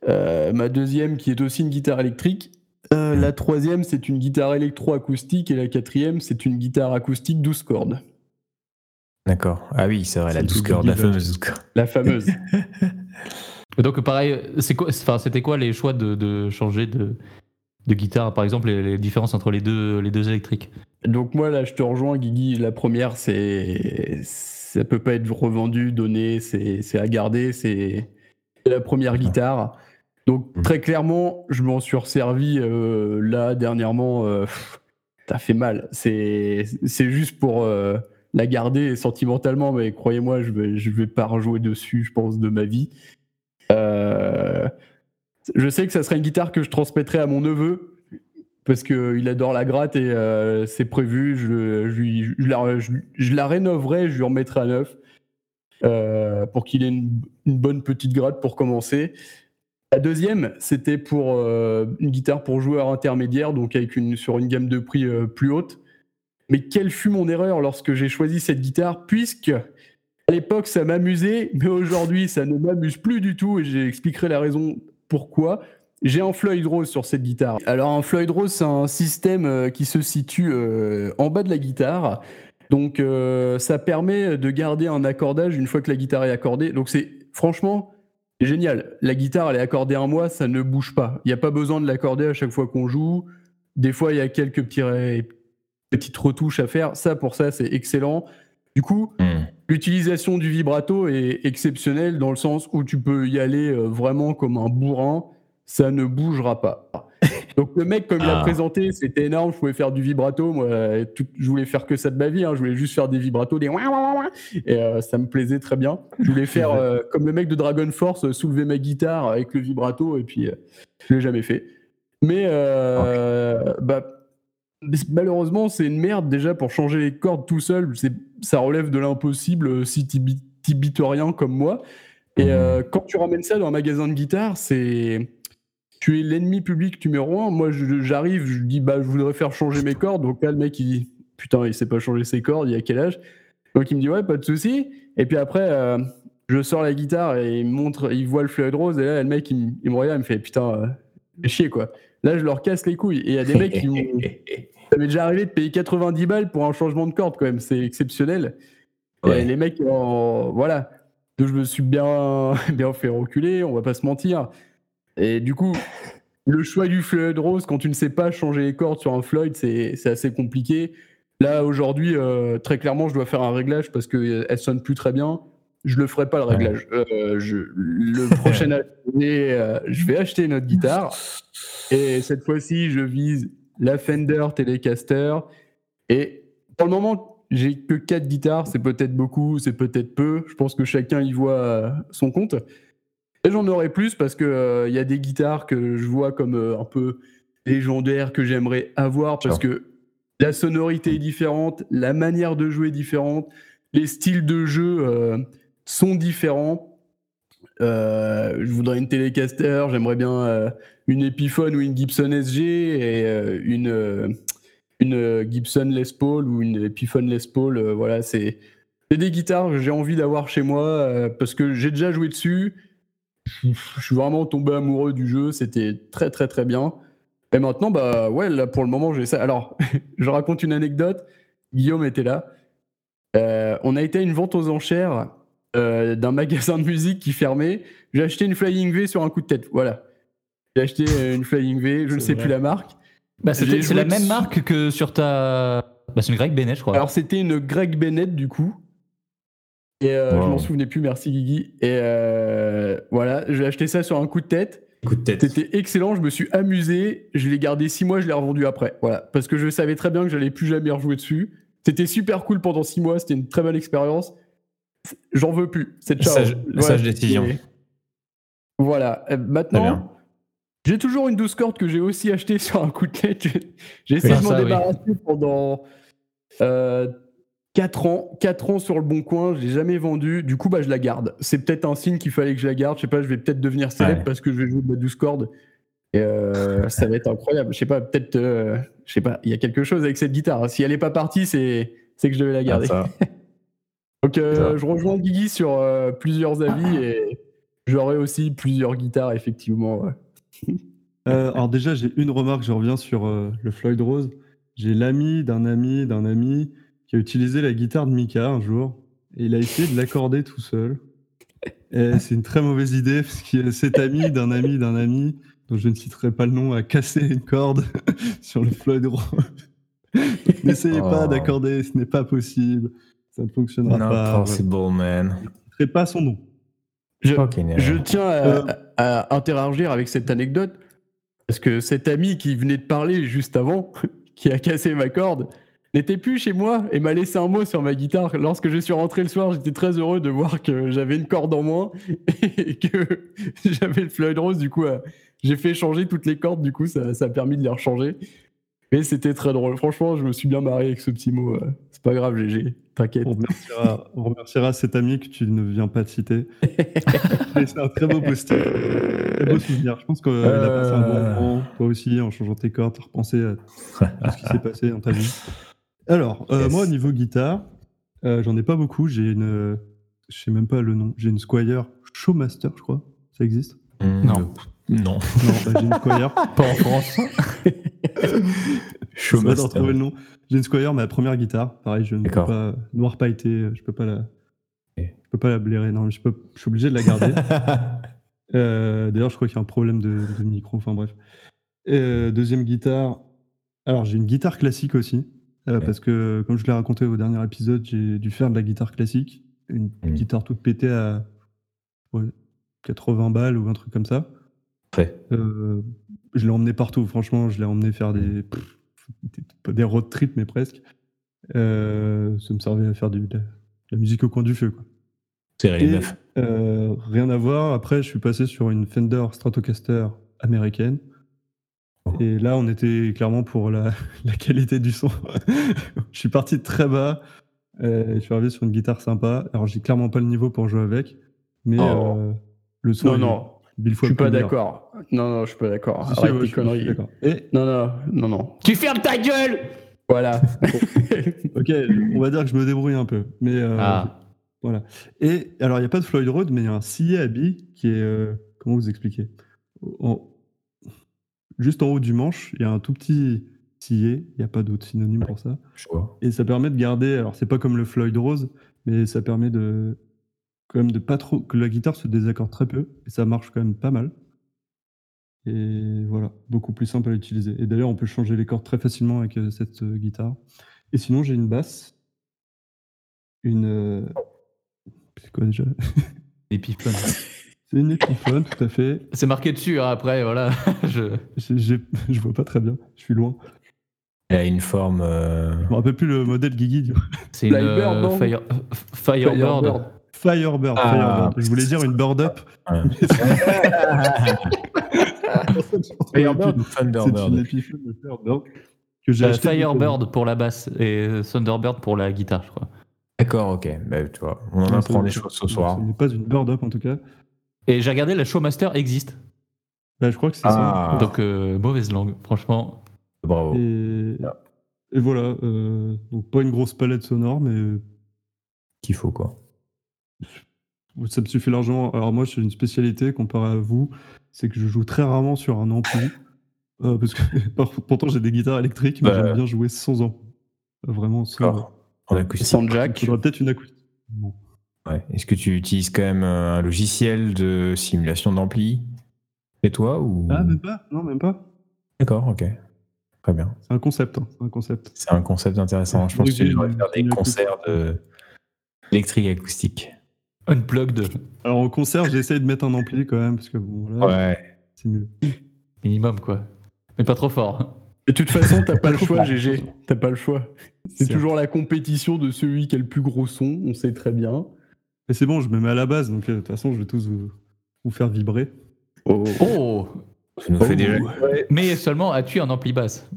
Ma deuxième qui est aussi une guitare électrique. Mhm. La troisième c'est une guitare électro-acoustique et la quatrième c'est une guitare acoustique 12 cordes, D'accord. Ah oui, c'est vrai, la le 12 truc cordes, de la fameuse 12 cordes. la fameuse. Donc pareil, c'est quoi, enfin, c'était quoi les choix de, de changer de, de guitare, par exemple, les, les différences entre les deux, les deux électriques? Donc moi là je te rejoins Guigui, la première c'est ça peut pas être revendu, donné, c'est à garder, c'est la première guitare. Donc très clairement, je m'en suis resservi euh, là dernièrement euh, ça fait mal. C'est c'est juste pour euh, la garder sentimentalement mais croyez-moi, je vais je vais pas rejouer dessus, je pense de ma vie. Euh, je sais que ça serait une guitare que je transmettrais à mon neveu parce qu'il adore la gratte et euh, c'est prévu. Je, la, rénoverai, je lui remettrai à neuf euh, pour qu'il ait une, bonne petite gratte pour commencer. La deuxième, c'était pour une guitare pour joueur intermédiaire, donc avec sur une gamme de prix plus haute. Mais quelle fut mon erreur lorsque j'ai choisi cette guitare, puisque à l'époque ça m'amusait, mais aujourd'hui ça ne m'amuse plus du tout et j'expliquerai la raison pourquoi. J'ai un Floyd Rose sur cette guitare. Alors un Floyd Rose, c'est un système euh, qui se situe euh, en bas de la guitare. Donc euh, ça permet de garder un accordage une fois que la guitare est accordée. Donc c'est franchement génial. La guitare elle est accordée un mois, ça ne bouge pas. Il n'y a pas besoin de l'accorder à chaque fois qu'on joue. Des fois il y a quelques petites retouches à faire. Ça pour ça c'est excellent. Du coup, Hmm. L'utilisation du vibrato est exceptionnelle dans le sens où tu peux y aller euh, vraiment comme un bourrin, ça ne bougera pas. Donc le mec, comme il a Ah. présenté, c'était énorme, je pouvais faire du vibrato, moi tout- je voulais faire que ça de ma vie, hein, je voulais juste faire des vibratos, des et euh, ça me plaisait très bien. Je voulais faire euh, comme le mec de Dragon Force, soulever ma guitare avec le vibrato, et puis euh, je l'ai jamais fait. Mais bah, malheureusement, c'est une merde déjà pour changer les cordes tout seul. c'est- Ça relève de l'impossible euh, si t'y bi- t'y bites rien comme moi. Et Mhm. euh, quand tu ramènes ça dans un magasin de guitare, c'est tu es l'ennemi public numéro un. Moi, je- j'arrive, je dis bah je voudrais faire changer mes cordes. Donc là, le mec il dit putain, il sait pas changer ses cordes. Il a quel âge? Donc il me dit ouais, pas de souci. Et puis après. euh, je sors la guitare et il montre, il voit le Floyd Rose et là le mec il, me- il me regarde, il me fait putain, euh, chier quoi. Là je leur casse les couilles et il y a des mecs qui m'ont ça m'est déjà arrivé de payer 90 balles pour un changement de corde quand même, c'est exceptionnel. Ouais. Et les mecs, en- voilà. Donc, je me suis bien, bien fait reculer, on va pas se mentir. Et du coup, le choix du Floyd Rose, quand tu ne sais pas changer les cordes sur un Floyd, c'est c'est assez compliqué. Là, aujourd'hui, euh, très clairement, je dois faire un réglage parce qu'elle sonne plus très bien. Je le ferai pas le réglage. Euh, je, le prochain année, euh, je vais acheter une autre guitare. Et cette fois-ci, je vise la Fender Telecaster. Et pour le moment, j'ai que quatre guitares, c'est peut-être beaucoup, c'est peut-être peu. Je pense que chacun y voit euh, son compte. Et j'en aurai plus parce que euh, il y a des guitares que je vois comme euh, un peu légendaires que j'aimerais avoir parce que la sonorité est différente, la manière de jouer est différente, les styles de jeu euh, sont différents. Euh, je voudrais une Telecaster, j'aimerais bien euh, une Epiphone ou une Gibson SG et euh, une, une Gibson Les Paul ou une Epiphone Les Paul. voilà, c'est des guitares que j'ai envie d'avoir chez moi parce que j'ai déjà joué dessus. Je suis vraiment tombé amoureux du jeu, c'était très très très bien. Et maintenant, bah ouais, là pour le moment, j'ai ça. Alors, je raconte une anecdote. Guillaume était là. On a été à une vente aux enchères euh, d'un magasin de musique qui fermait. J'ai acheté une Flying V sur un coup de tête. Voilà. J'ai acheté euh, une Flying V, je ne sais vrai. plus la marque. Bah, c'est la même marque que sur ta. Bah, c'est une Greg Bennett, je crois. Alors c'était une Greg Bennett du coup. Et euh, je m'en souvenais plus, merci Guigui. Et euh, voilà, j'ai acheté ça sur un coup de tête. Coup de tête. C'était excellent, je me suis amusé. Je l'ai gardé six mois, je l'ai revendu après. Voilà, parce que je savais très bien que j'allais plus jamais rejouer dessus. C'était super cool pendant six mois, c'était une très bonne expérience. J'en veux plus. Cette Sage- sage décision. c'est- Voilà. Euh, Maintenant, j'ai toujours une douce corde que j'ai aussi achetée sur un coup de tête. J'ai- essayé de m'en oui. débarrasser pendant 4 ans. 4 ans sur le bon coin, je l'ai jamais vendue. Du coup, bah, je la garde. C'est peut-être un signe qu'il fallait que je la garde. Je sais pas, je vais peut-être devenir célèbre Ouais. parce que je vais jouer de la douce corde. Et euh, ça va être incroyable. Je sais pas, peut-être, euh, je sais pas, il y a quelque chose avec cette guitare. Si elle est pas partie, c'est c'est que je devais la garder. Ah, ça. Donc, euh, je rejoins Guigui sur euh, plusieurs avis et j'aurai aussi plusieurs guitares, effectivement. ouais. Euh, alors déjà, j'ai une remarque, je reviens sur euh, le Floyd Rose. J'ai l'ami d'un ami d'un ami qui a utilisé la guitare de Mika un jour et il a essayé de l'accorder tout seul. Et c'est une très mauvaise idée parce que cet ami d'un ami d'un ami, dont je ne citerai pas le nom, a cassé une corde sur le Floyd Rose. N'essayez pas Oh. d'accorder, ce n'est pas possible. Ça ne fonctionnera Not pas. possible, man. Je ne pas son nom. Je, tiens à, Euh. à- à interagir avec cette anecdote parce que cet ami qui venait de parler juste avant, qui a cassé ma corde, n'était plus chez moi et m'a laissé un mot sur ma guitare. Lorsque je suis rentré le soir, j'étais très heureux de voir que j'avais une corde en moins et que j'avais le Floyd Rose. Du coup, euh, j'ai fait changer toutes les cordes. Du coup, ça, ça a permis de les rechanger. Mais c'était très drôle. Franchement, je me suis bien marré avec ce petit mot. euh. C'est pas grave, GG. T'inquiète. On remerciera, on remerciera cet ami que tu ne viens pas de citer. C'est un très beau post Très beau souvenir. Je pense qu'il a passé un bon Euh. moment, toi aussi, en changeant tes cordes, t'as repensé à tout ce qui s'est passé dans ta vie. Alors, euh, Yes. moi, au niveau guitare, euh, j'en ai pas beaucoup. J'ai une. euh, Je sais même pas le nom. J'ai une Squire Showmaster, je crois. Ça existe? Mm, Non. Non. Non, bah, j'ai une Squire. Pas en France. Je Showmaster. retrouver le nom. J'ai une Squire, ma première guitare. Pareil, je ne peux pas. Noir pailleté, je peux pas la. Je peux pas la blairer. Non, je, peux... je suis obligé de la garder. Euh, D'ailleurs, je crois qu'il y a un problème de, de micro. Enfin bref. Euh, deuxième guitare. Alors, j'ai une guitare classique aussi. euh, Ok. Parce que, comme je l'ai raconté au dernier épisode, j'ai dû faire de la guitare classique. Une Mm. guitare toute pétée à ouais, 80 balles ou un truc comme ça. Euh, je l'ai emmené partout. Franchement, je l'ai emmené faire des, pff, des, des road trips, mais presque. Euh, ça me servait à faire du- de, la, musique au coin du feu. Quoi. C'est euh, rien à voir. Après, je suis passé sur une Fender Stratocaster américaine. Oh. Et là, on était clairement pour la, la qualité du son. je suis parti de très bas. euh, je suis arrivé sur une guitare sympa. Alors, j'ai clairement pas le niveau pour jouer avec. Mais Oh. euh, le son, Non, est non, mille je fois suis pas d'accord. Non, non, je suis pas d'accord. Si, si, Arrête ouais, tes je je conneries. Et Non, non, non, non. tu fermes ta gueule Voilà. Ok, on va dire que je me débrouille un peu. Mais euh, Ah. voilà. Et alors, il n'y a pas de Floyd Road, mais il y a un sillet à billes qui est. euh, comment vous expliquer En- Juste en haut du manche, il y a un tout petit sillet. Il n'y a pas d'autre synonyme pour ça. Je. Et ça permet de garder. Alors, c'est pas comme le Floyd Rose, mais ça permet de. Quand même de pas trop. que la guitare se désaccorde très peu. Et ça marche quand même pas mal. Et voilà, beaucoup plus simple à utiliser. Et d'ailleurs, on peut changer les cordes très facilement avec euh, cette euh, guitare. Et sinon, j'ai une basse. Une. euh, C'est quoi déjà? Epiphone. C'est une Epiphone, tout à fait. C'est marqué dessus, hein, après, voilà. Je... J'ai- j'ai- Je vois pas très bien, je suis loin. Elle a une forme. euh, Je me rappelle plus le modèle Guigui. du coup. C'est une euh, non? Fire- Firebird. Firebird. Firebird, Ah, Firebird. Je voulais dire une bird up. Firebird ou Thunderbird que Euh, acheté. Firebird pour la basse et Thunderbird pour la guitare, je crois. D'accord, ok. Bah, tu vois, on en apprend des choses ce soir. Ce n'est pas une bird up en tout cas. Et j'ai regardé, la Showmaster existe. Bah, je crois que c'est Ah. Donc, euh, mauvaise langue, franchement. Bravo. ça. Et, et voilà. euh, donc pas une grosse palette sonore, mais Qu'il faut, quoi. Ça me suffit largement. Alors moi, j'ai une spécialité comparé à vous, c'est que je joue très rarement sur un ampli. Euh, parce que pourtant j'ai des guitares électriques, mais Bah. j'aime bien jouer sans ampli. Euh, Vraiment sans. En acoustique. Sans Il jack. faudrait peut-être une acoustique. Bon. Ouais. Est-ce que tu utilises quand même euh, un logiciel de simulation d'ampli Et toi ou... Ah, même pas Non, même pas. D'accord, ok. Très bien. C'est un concept. hein, C'est un concept. C'est un concept intéressant. Je pense que je devrais faire des concerts de électrique acoustique. Unplugged, Alors en concert, j'essaye de mettre un ampli quand même, parce que bon, là, Ouais. c'est mieux. minimum, quoi. Mais pas trop fort. De toute façon, t'as pas le choix, GG. T'as pas le choix. C'est toujours la compétition de celui qui a le plus gros son, on sait très bien. Mais c'est bon, je me mets à la base, donc euh, de toute façon, je vais tous vous, vous faire vibrer. Oh. Oh Ça nous fait déjà. Mais seulement as-tu un ampli basse?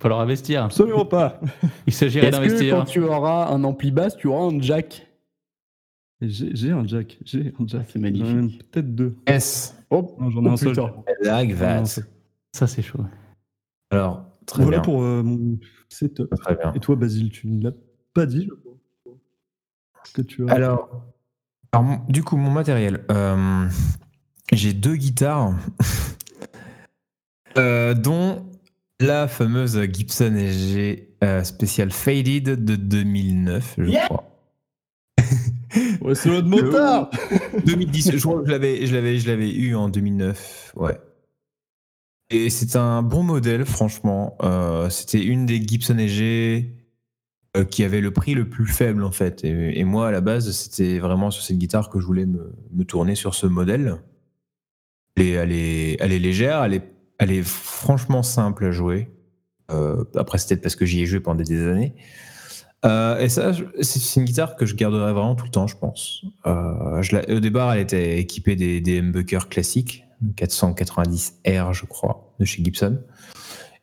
Falloir investir. Absolument pas Il s'agirait Est-ce que d'investir. quand tu auras un ampli basse, tu auras un jack? Et J'ai un jack, j'ai un jack. C'est magnifique. J'en ai même Peut-être deux. S. Oh, Non, j'en ai oh un seul. J'en ai un seul. Ça, c'est chaud. Alors, très Voilà bien. pour euh, mon setup. Très bien. Et toi, Basile, tu ne l'as pas dit, je crois. que tu as. Alors, alors, du coup, mon matériel. euh, J'ai deux guitares, euh, dont la fameuse Gibson SG euh, Special Faded de 2009, je crois. Ouais, c'est l'autre motard 2010, je crois que je l'avais, je l'avais, je l'avais eu en 2009, ouais. Et c'est un bon modèle, franchement. Euh, c'était une des Gibson SG euh, qui avait le prix le plus faible, en fait. Et, moi, à la base, c'était vraiment sur cette guitare que je voulais me, tourner sur ce modèle. Et elle est, elle est légère, elle est, elle est franchement simple à jouer. Euh, après, peut-être parce que j'y ai joué pendant des années. Euh, et ça, c'est une guitare que je garderai vraiment tout le temps, je pense. Euh, au départ, elle était équipée des, des humbuckers classiques, 490R, je crois, de chez Gibson.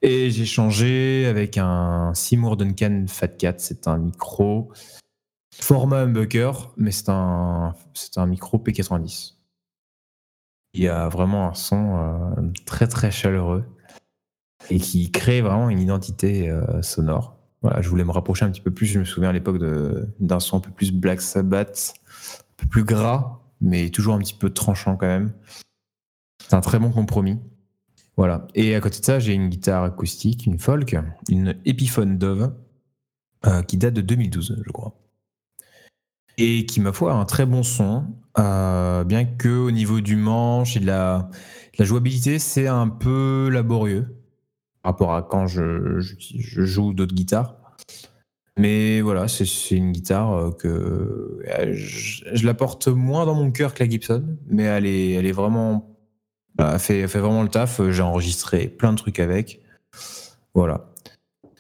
Et j'ai changé avec un Seymour Duncan Fat 4. C'est un micro format humbucker, mais c'est un, un micro P90. Il y a vraiment un son euh, très très chaleureux et qui crée vraiment une identité sonore. Voilà, je voulais me rapprocher un petit peu plus. Je me souviens à l'époque d'un son un peu plus Black Sabbath, un peu plus gras, mais toujours un petit peu tranchant quand même. C'est un très bon compromis. Voilà. Et à côté de ça, j'ai une guitare acoustique, une folk, une Epiphone Dove, euh, qui date de 2012, je crois. Et qui, ma foi, a un très bon son, euh, bien que au niveau du manche et de la jouabilité, c'est un peu laborieux par rapport à quand je, je- je joue d'autres guitares. Mais voilà, c'est une guitare euh, que euh, je, je la porte moins dans mon cœur que la Gibson, mais elle est, elle est vraiment, bah, elle fait, elle fait vraiment le taf. J'ai enregistré plein de trucs avec, voilà.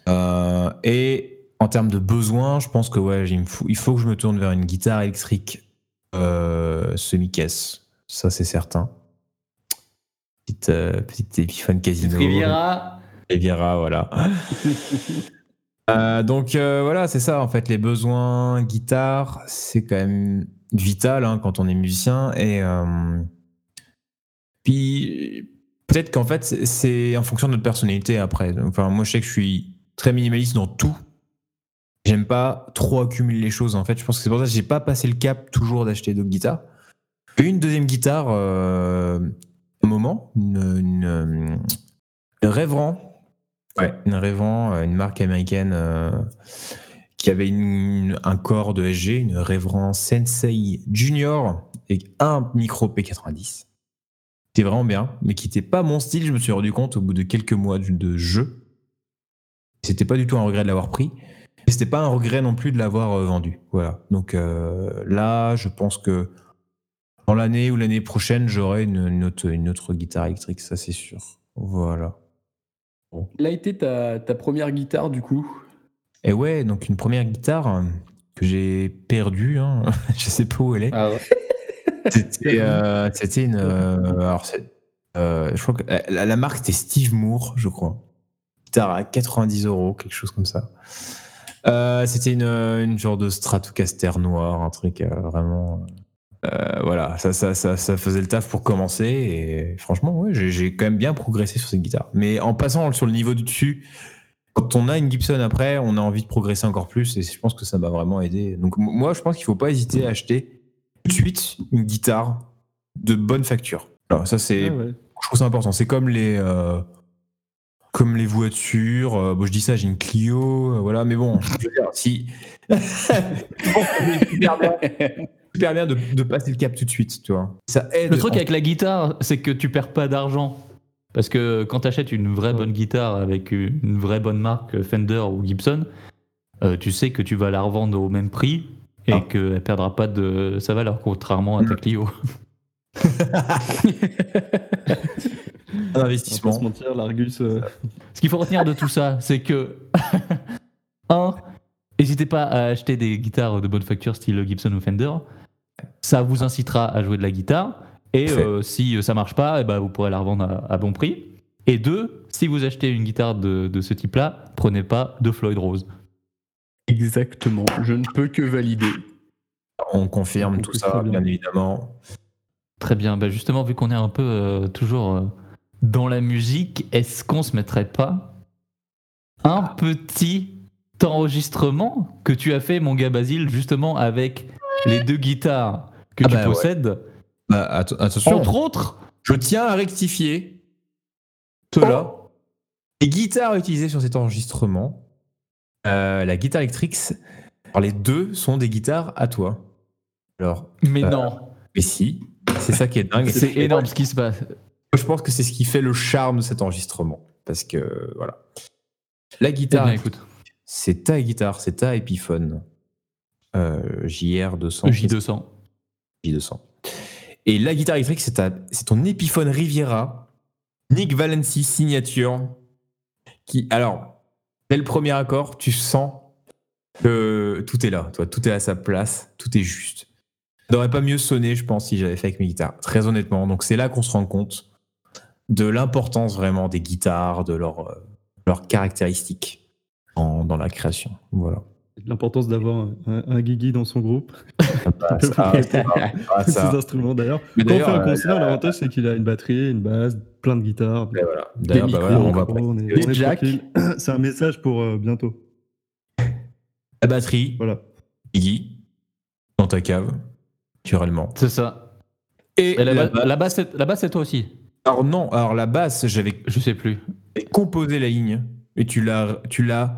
Euh, et en termes de besoins, je pense que ouais, il, faut, il faut que je me tourne vers une guitare électrique euh, semi-caisse, ça c'est certain. Petite, euh, petite Epiphone Casino. Riviera. Riviera, voilà. Euh, donc euh, voilà, c'est ça en fait, les besoins guitare, c'est quand même vital hein, quand on est musicien. Et euh, puis peut-être qu'en fait c'est- en fonction de notre personnalité après. Enfin moi je sais que je suis très minimaliste dans tout. J'aime pas trop accumuler les choses en fait. Je pense que c'est pour ça que j'ai pas passé le cap toujours d'acheter d'autres guitares. Une deuxième guitare, un moment, une, une, une. Ouais, une euh, une marque américaine euh, qui avait un corps de SG, une Revran Sensei Junior et un micro P90. C'était vraiment bien, mais qui n'était pas mon style. Je me suis rendu compte au bout de quelques mois de, jeu. C'était pas du tout un regret de l'avoir pris. Et c'était pas un regret non plus de l'avoir euh, vendu. Voilà. Donc là, je pense que dans l'année ou l'année prochaine, j'aurai une, une autre, une autre guitare électrique, ça c'est sûr. Voilà. Quelle a été ta, ta première guitare du coup Et ouais, donc une première guitare euh, que j'ai perdue, hein. je sais pas où elle est. Ah ouais. C'était euh, c'était une. euh, alors, c'est- euh, je crois que la, la marque c'était Steve Moore, je crois. Guitare à 90 euros, quelque chose comme ça. C'était une, une genre de Stratocaster noir, un truc vraiment. Euh, voilà, ça, ça, ça, ça faisait le taf pour commencer et franchement, ouais, j'ai quand même bien progressé sur cette guitare. Mais en passant sur le niveau du dessus, quand on a une Gibson après, on a envie de progresser encore plus et je pense que ça m'a vraiment aidé. Donc moi, je pense qu'il faut pas hésiter à acheter tout de suite une guitare de bonne facture. Alors ça c'est, Ah ouais. je trouve ça important. C'est comme les, euh, comme les voitures. euh, bon, je dis ça, j'ai une Clio, euh, voilà. Mais bon, je veux dire, si super bien, de, de passer le cap tout de suite, tu vois. Ça aide. Le truc en- avec la guitare, c'est que tu perds pas d'argent. Parce que quand tu achètes une vraie bonne guitare avec une vraie bonne marque Fender ou Gibson, euh, tu sais que tu vas la revendre au même prix et Ah. qu'elle perdra pas de sa valeur, contrairement à ta Mm. Clio. un On investissement. se mentir, l'Argus. euh, Ce qu'il faut retenir de tout ça, c'est que, un, n'hésitez pas à acheter des guitares de bonne facture style Gibson ou Fender. Ça vous incitera à jouer de la guitare. Et euh, si ça marche pas, eh ben, vous pourrez la revendre à, à bon prix. Et deux, si vous achetez une guitare de, de ce type-là, prenez pas de Floyd Rose. Exactement, je ne peux que valider. On confirme On tout ça, bien. bien évidemment. Très bien. Ben, justement, vu qu'on est un peu euh, toujours euh, dans la musique, est-ce qu'on se mettrait pas un petit enregistrement que tu as fait, mon gars Basile, justement avec les deux guitares? Que Ah tu bah ouais. possèdes, Bah, att- attention, entre autres je tiens à rectifier cela. Les guitares utilisées sur cet enregistrement, euh, la guitare électrique, alors les deux sont des guitares à toi. Alors, Mais Euh, non, mais si, c'est ça qui est dingue. c'est énorme ce qui se passe. Je pense que c'est ce qui fait le charme de cet enregistrement. Parce que, voilà. La Eh guitare, bien, écoute, c'est ta guitare, c'est ta Epiphone euh, JR200. J200. J200. Et la guitare électrique, c'est ton Epiphone Riviera, Nick Valency signature. Qui, alors, dès le premier accord, tu sens que tout est là, toi, tout est à sa place, tout est juste. Ça n'aurait pas mieux sonné, je pense, si j'avais fait avec mes guitares. Très honnêtement. Donc, c'est là qu'on se rend compte de l'importance vraiment des guitares, de leurs euh, leurs caractéristiques en- dans la création. Voilà. L'importance d'avoir un, un Guigui dans son groupe. Ah, ça, ah, Ses ça. instruments d'ailleurs. Mais Quand on fait un euh, concert, l'avantage c'est qu'il a une batterie, une basse, plein de guitares. Et voilà. D'ailleurs, bah micros, on va on est, des on est. C'est un message pour euh, bientôt. La batterie, Voilà. Iggy, dans ta cave, naturellement. C'est ça. Et, Et la, la ba- basse- la basse, c'est- la basse, c'est toi aussi. Alors non, alors la basse, j'avais Je sais plus. composé la ligne et tu l'as, tu l'as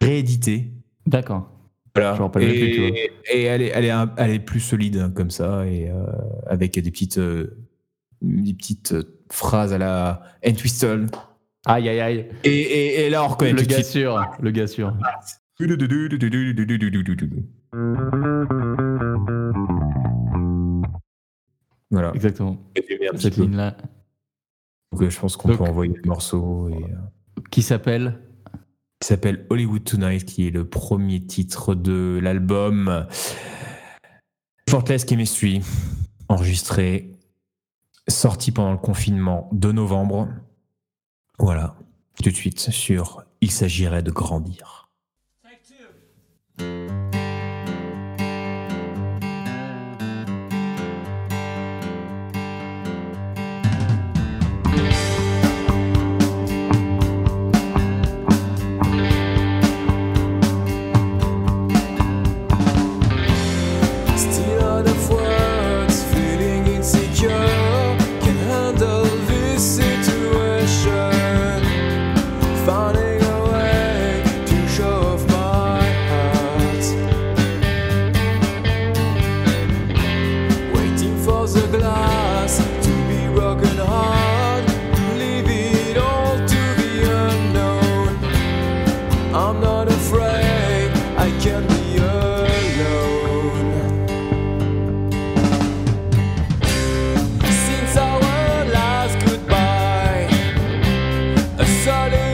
réédité. D'accord. Voilà. Je et, plus, tu vois. et elle est, elle est, un- elle est plus solide hein, comme ça et euh, avec des petites, euh, des petites euh, phrases à la Entwistle. Aïe, aïe, aïe. Et, et, et là, on reconnaît Le gars sûr. Le gars sûr. Voilà. Exactement. Cette ligne-là. Donc, je pense qu'on peut envoyer le morceau et, Qui s'appelle? Qui s'appelle Hollywood Tonight, qui est le premier titre de l'album Effortless Chemistry, enregistré, sorti pendant le confinement de novembre. Voilà, tout de suite sur Il s'agirait de grandir. a sudden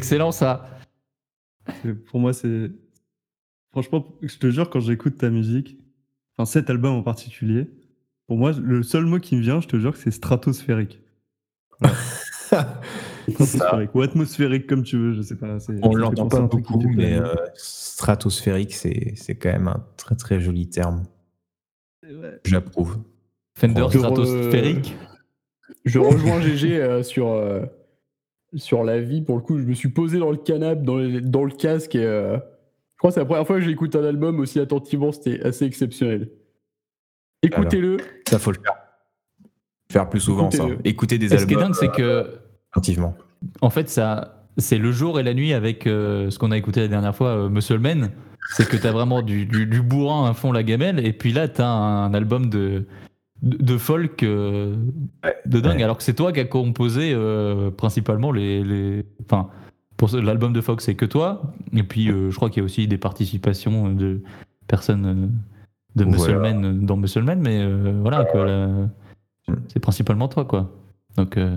Excellent ça. Pour moi, c'est. Franchement, je te jure, quand j'écoute ta musique, enfin cet album en particulier, pour moi, le seul mot qui me vient, je te jure que c'est stratosphérique. Stratosphérique ou atmosphérique, comme tu veux, je sais pas. On l'entend pas beaucoup, mais euh, stratosphérique, c'est c'est quand même un très très joli terme. J'approuve. Fender stratosphérique. Je rejoins GG euh, sur, euh, sur la vie. Pour le coup, je me suis posé dans le canapé, dans le, dans le casque. Et, euh, je crois que c'est la première fois que j'écoute un album aussi attentivement. C'était assez exceptionnel. Écoutez-le. Ça, faut le faire. Faire plus souvent, ça. Écouter des Et ce qui est albums dingue, c'est que attentivement. en fait, ça, c'est le jour et la nuit avec euh, ce qu'on a écouté la dernière fois, euh, Muscleman. C'est que t'as vraiment du, du, du bourrin à fond la gamelle, et puis là, t'as un album de, de, folk euh, de dingue, ouais. alors que c'est toi qui as composé euh, principalement les. les... Enfin, pour ce- l'album de Fox, c'est que toi, et puis euh, je crois qu'il y a aussi des participations de personnes de Voilà. Euh, dans Muscleman, mais euh, voilà, quoi, là, c'est principalement toi, quoi. Donc. euh,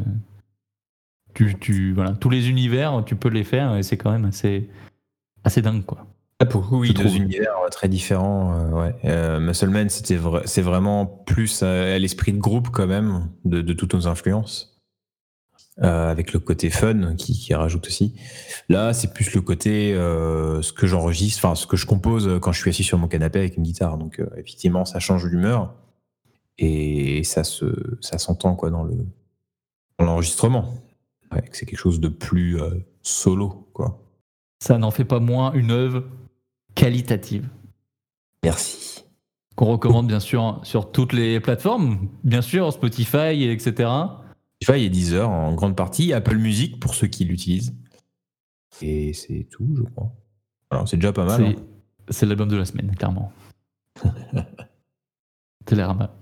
tu, tu, voilà, tous les univers, tu peux les faire et c'est quand même assez, assez dingue, quoi. Ah, pour oui, deux trouve. univers euh, très différents. euh, ouais. Euh, Muscleman, c'était vra- c'est vraiment plus à, à l'esprit de groupe quand même, de, de toutes nos influences. Euh, avec le côté fun qui, qui rajoute aussi. Là, c'est plus le côté euh, ce que j'enregistre, enfin ce que je compose quand je suis assis sur mon canapé avec une guitare. Donc euh, effectivement, ça change l'humeur et ça se, ça s'entend quoi dans le dans l'enregistrement. Ouais, c'est quelque chose de plus euh, solo quoi. Ça n'en fait pas moins une œuvre qualitative Merci. qu'on recommande bien sûr sur toutes les plateformes, bien sûr Spotify, etc. Spotify et Deezer en grande partie, Apple Music pour ceux qui l'utilisent. Et c'est tout, je crois. Alors c'est déjà pas mal. C'est hein. c'est l'album de la semaine, clairement. Télérama.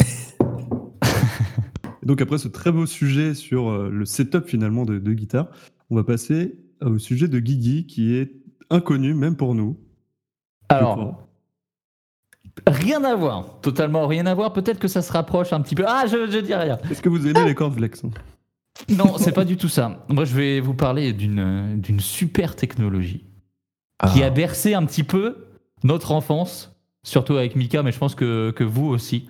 Et Donc après ce très beau sujet sur euh, le setup finalement de, de guitare, on va passer au sujet de Guigui qui est inconnu même pour nous. Alors, rien à voir, totalement rien à voir. Peut-être que ça se rapproche un petit peu. Ah, je, je dis rien. est-ce que vous aimez les cordes Flex Non, c'est pas du tout ça. Moi, je vais vous parler d'une d'une super technologie qui Ah. a bercé un petit peu notre enfance, surtout avec Mika, mais je pense que, que vous aussi.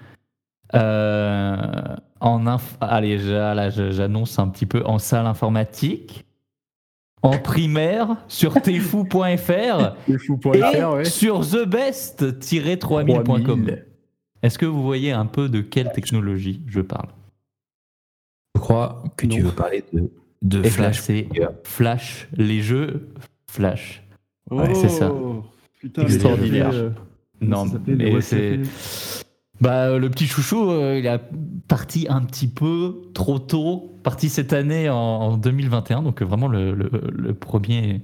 Euh, en inf- Allez, j'annonce un petit peu en salle informatique, en primaire, sur pour et ouais. sur thebest-3000.com. 3000. Est-ce que vous voyez un peu de quelle technologie je parle? Je crois que tu veux parler de, de Et là, Flash. c'est Flash, les jeux Flash. Ouais, c'est ça. Oh, Putain, Extraordinaire. euh, Non, mais c'est. Bah, euh, le petit chouchou, euh, il a parti un petit peu trop tôt, parti cette année en, en 2021, donc euh, vraiment le, le 1er,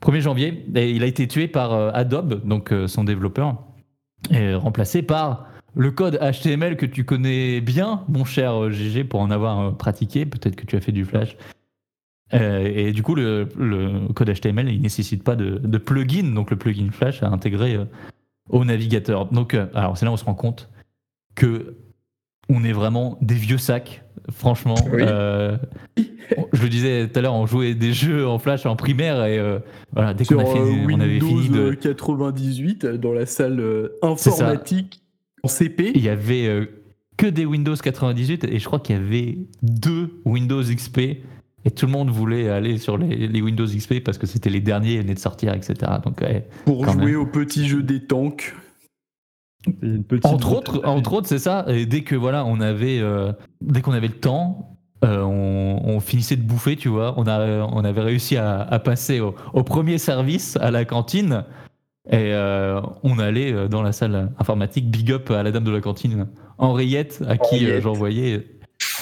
1er janvier. Il a été tué par Adobe, donc son développeur, et remplacé par le code HTML que tu connais bien, mon cher GG, pour en avoir pratiqué. Peut-être que tu as fait du Flash. Et du coup, le, code HTML, il nécessite pas de, plugin, donc le plugin Flash à intégrer au navigateur. Donc, alors c'est là où on se rend compte que on est vraiment des vieux sacs, franchement. Oui. Euh, je le disais tout à l'heure, on jouait des jeux en flash en primaire et euh, voilà, dès qu'on a fini- euh, on avait Windows fini de. euh, 98 euh, dans la salle euh, informatique en CP. Il y avait que des Windows 98 et je crois qu'il y avait deux Windows XP et tout le monde voulait aller sur les, les Windows XP parce que c'était les derniers nés de sortir, etc. Donc, ouais. pour jouer même. au petit jeu des tanks. Il y a une petite Entre autres, entre autres, c'est ça. Et dès que voilà, on avait, euh, dès qu'on avait le temps, euh, on, on finissait de bouffer, tu vois. On a, on avait réussi à, à passer au, au premier service à la cantine et euh, on allait euh, dans la salle informatique. Big up à la dame de la cantine, Henriette, à qui euh, j'envoyais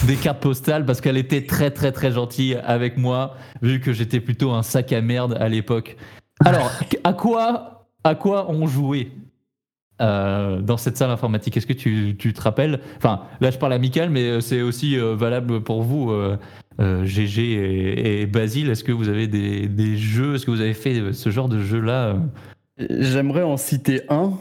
des cartes postales parce qu'elle était très très très gentille avec moi, vu que j'étais plutôt un sac à merde à l'époque. Alors, à quoi, à quoi on jouait? Euh, dans cette salle informatique Est-ce que tu, tu te rappelles? Enfin, là je parle à Michael, mais euh, c'est aussi euh, valable pour vous, euh, GG et, et Basile. Est-ce que vous avez des, des jeux? Est-ce que vous avez fait ce genre de jeu-là? J'aimerais en citer un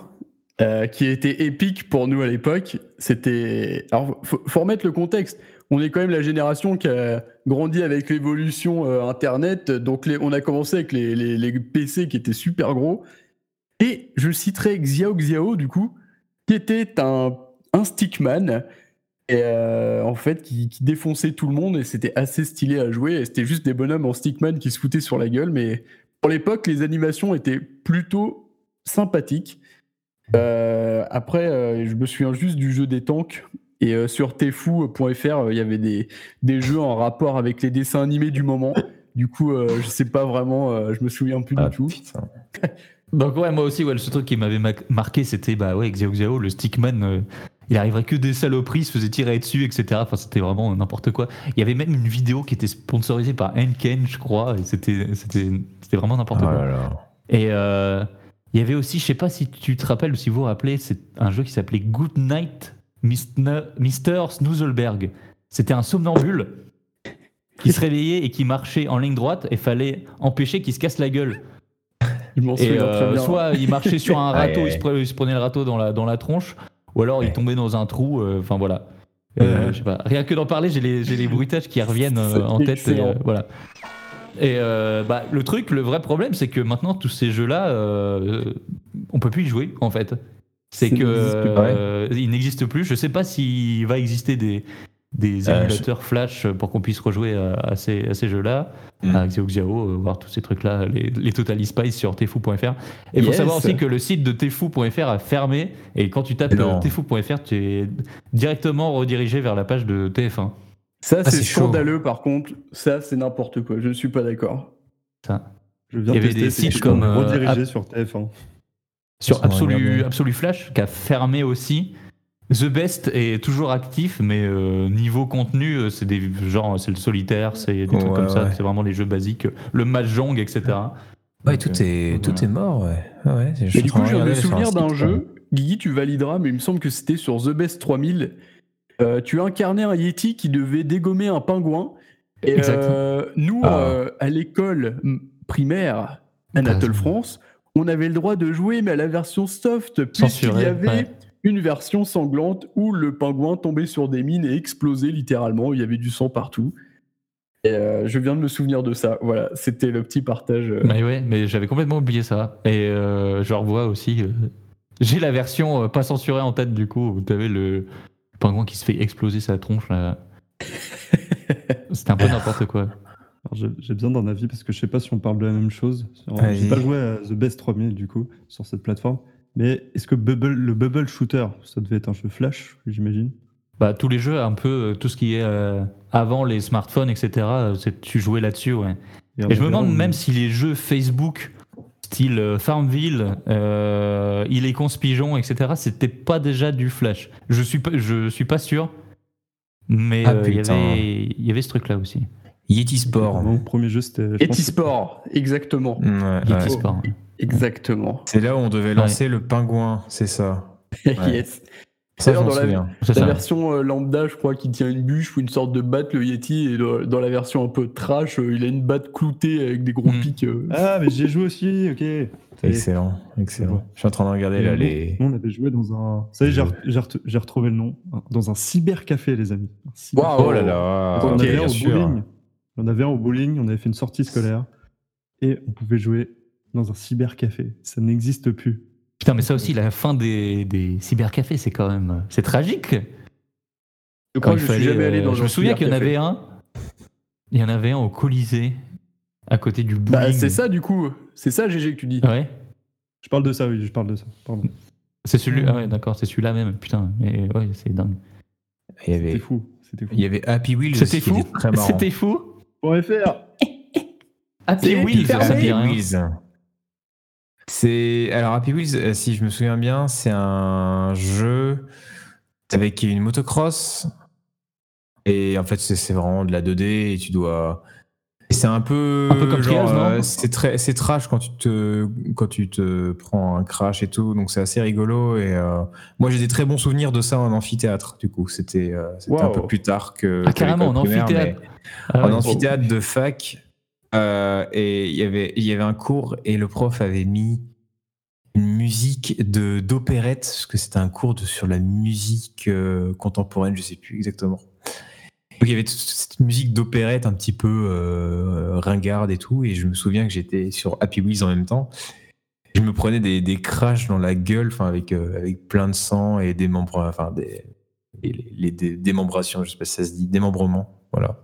qui était épique pour nous à l'époque. C'était. Alors, faut, faut remettre le contexte. on est quand même la génération qui a grandi avec l'évolution Internet. Donc, on a commencé avec les- les PC qui étaient super gros. Et je citerai Xiao Xiao, du coup, qui était un, un stickman. Et euh, en fait, qui, qui défonçait tout le monde. Et c'était assez stylé à jouer. Et c'était juste des bonhommes en stickman qui se foutaient sur la gueule. Mais pour l'époque, les animations étaient plutôt sympathiques. Euh, après, euh, je me souviens juste du jeu des tanks. Et sur tfou.fr, euh, il y avait des, des jeux en rapport avec les dessins animés du moment. Du coup, je sais pas vraiment, je me souviens plus Ah, du tout. Donc ouais, moi aussi, ouais, le seul truc qui m'avait ma- marqué, c'était bah ouais, Xiao Xiao, le stickman, euh, il arriverait que des saloperies, il se faisait tirer dessus, etc. Enfin, c'était vraiment n'importe quoi. Il y avait même une vidéo qui était sponsorisée par Henken, je crois, et c'était c'était c'était vraiment n'importe Oh quoi. là là. Et euh, il y avait aussi, je sais pas si tu te rappelles ou si vous vous rappelez, c'est un jeu qui s'appelait Good Night Mr. Mr. Snoozleberg. C'était un somnambule qui se réveillait et qui marchait en ligne droite et fallait empêcher qu'il se casse la gueule. Je m'en Et souviens euh, très bien. soit il marchait sur un râteau, il se, pre- il se prenait le râteau dans la, dans la tronche, ou alors il tombait dans un trou. euh, Enfin voilà. Euh, Ouais. je sais pas. Rien que d'en parler, j'ai les, bruitages qui reviennent en tête. Excellent. voilà. Et euh, bah, le truc, le vrai problème, c'est que maintenant tous ces jeux-là, euh, on peut plus y jouer en fait. C'est que euh, il n'existe plus. Je sais pas s'il va exister des des Euh, émulateurs flash pour qu'on puisse rejouer à, à ces, à ces jeux-là, Mm. à Xiao Xiao, euh, voir tous ces trucs-là, les, les Total Spice sur tfou.fr. Et il faut Yes. savoir aussi que le site de tfou.fr a fermé, et quand tu tapes Non. euh, tfou.fr, tu es directement redirigé vers la page de TF1. Ça, Ah, c'est chaud. scandaleux par contre. Ça, c'est n'importe quoi. Je ne suis pas d'accord. Ça. Je viens Il y avait tester, des c'est sites comme, euh, rediriger App- sur TF1. Sur Absolu. Absolu Flash, qui a fermé aussi. The Best est toujours actif, mais euh, niveau contenu, euh, c'est des genre c'est le solitaire, c'est des trucs Ouais, comme ça, c'est vraiment les jeux basiques, le mahjong, etc. Ouais, Donc, tout euh, est, tout est mort, ouais. Ouais je Mais du coup, sur un souvenir d'un jeu. Guigui, tu valideras, mais il me semble que c'était sur The Best 3000. Euh, tu incarnais un Yeti qui devait dégommer un pingouin. Et Exact. euh, nous, Ah. euh, à l'école primaire Anatole France, on avait le droit de jouer, mais à la version soft, puisqu'il y avait ouais. Une version sanglante où le pingouin tombait sur des mines et explosait littéralement. Il y avait du sang partout. Et euh, je viens de me souvenir de ça. Voilà, c'était le petit partage. euh. Mais ouais, mais j'avais complètement oublié ça. Et euh, je revois aussi. euh, J'ai la version pas censurée en tête du coup. où t'avais le pingouin qui se fait exploser sa tronche là. C'était un peu n'importe quoi. J'ai- besoin d'un avis parce que je sais pas si on parle de la même chose. J'ai pas joué à The Best 3000 du coup sur cette plateforme. Mais est-ce que Bubble, le Bubble Shooter, ça devait être un jeu flash, j'imagine? Bah tous les jeux, un peu euh, tout ce qui est euh, avant les smartphones, etc. euh, c'est- Tu jouais là-dessus, ouais. Et je me demande même si les jeux Facebook, style Farmville, euh, Il est con ce pigeon, etc. C'était pas déjà du flash. Je suis pas, je suis pas sûr. Mais Ah, euh, il y avait, il y avait ce truc-là aussi. Yeti Sport. Mon premier jeu, c'était. que Etisport, exactement. Ouais. Yeti Sport. Exactement. C'est là où on devait lancer le pingouin, c'est ça. yes. Ça, dans la- La ça. version euh, lambda, je crois qu'il tient une bûche ou une sorte de batte, le Yeti, et dans, dans la version un peu trash, euh, il a une batte cloutée avec des gros Mm. pics. euh. Ah, mais j'y ai joué aussi, ok. Excellent, excellent. Je suis en train de regarder là Et les. nous, on avait joué dans un. Ça y est, j'ai re- j'ai re- j'ai retrouvé le nom. Dans un cybercafé, les amis. Cyber- Waouh. Oh là là, on en ok, avait un bien au sûr. bowling. On avait un au bowling, on avait fait une sortie scolaire. Et on pouvait jouer dans un cybercafé. Ça n'existe plus. Putain, mais ça aussi, la fin des, des cybercafés, c'est quand même. C'est tragique. Je crois que je suis fallait, jamais allé euh, dans Je un me souviens qu'il y en avait un. Il y en avait un au Colisée, à côté du bowling. Bah, c'est ça, du coup. C'est ça, GG, que tu dis. Ouais. Je parle de ça, oui, je parle de ça. Pardon. C'est celui. Ah ouais, d'accord, c'est celui-là même. Putain, mais ouais, c'est dingue. C'était avait, fou. C'était fou. il y avait Happy Wheels C'était fou. C'était fou. Pour FR Happy Wheels, Happy rien. Wheels. C'est alors Happy Wheels, euh, si je me souviens bien, c'est un jeu avec une motocross et en fait c'est vraiment de la 2D et tu dois c'est un peu Un peu comme euh, c'est très c'est trash quand tu te quand tu te prends un crash et tout donc c'est assez rigolo et euh, moi j'ai des très bons souvenirs de ça en amphithéâtre du coup c'était euh, un peu plus tard que Ah, que carrément, en amphithéâtre. mais- Ah ouais. en amphithéâtre de fac euh, et il y avait un cours et le prof avait mis une musique d'opérette parce que c'était un cours sur la musique euh, contemporaine je sais plus exactement Donc, il y avait toute cette musique d'opérette un petit peu euh, ringarde et tout, et je me souviens que j'étais sur Happy Wheels en même temps. Je me prenais des, des crashs dans la gueule, enfin avec, plein de sang et des membres, enfin des, les, les dé- démembrations, je sais pas si ça se dit, démembrement, voilà.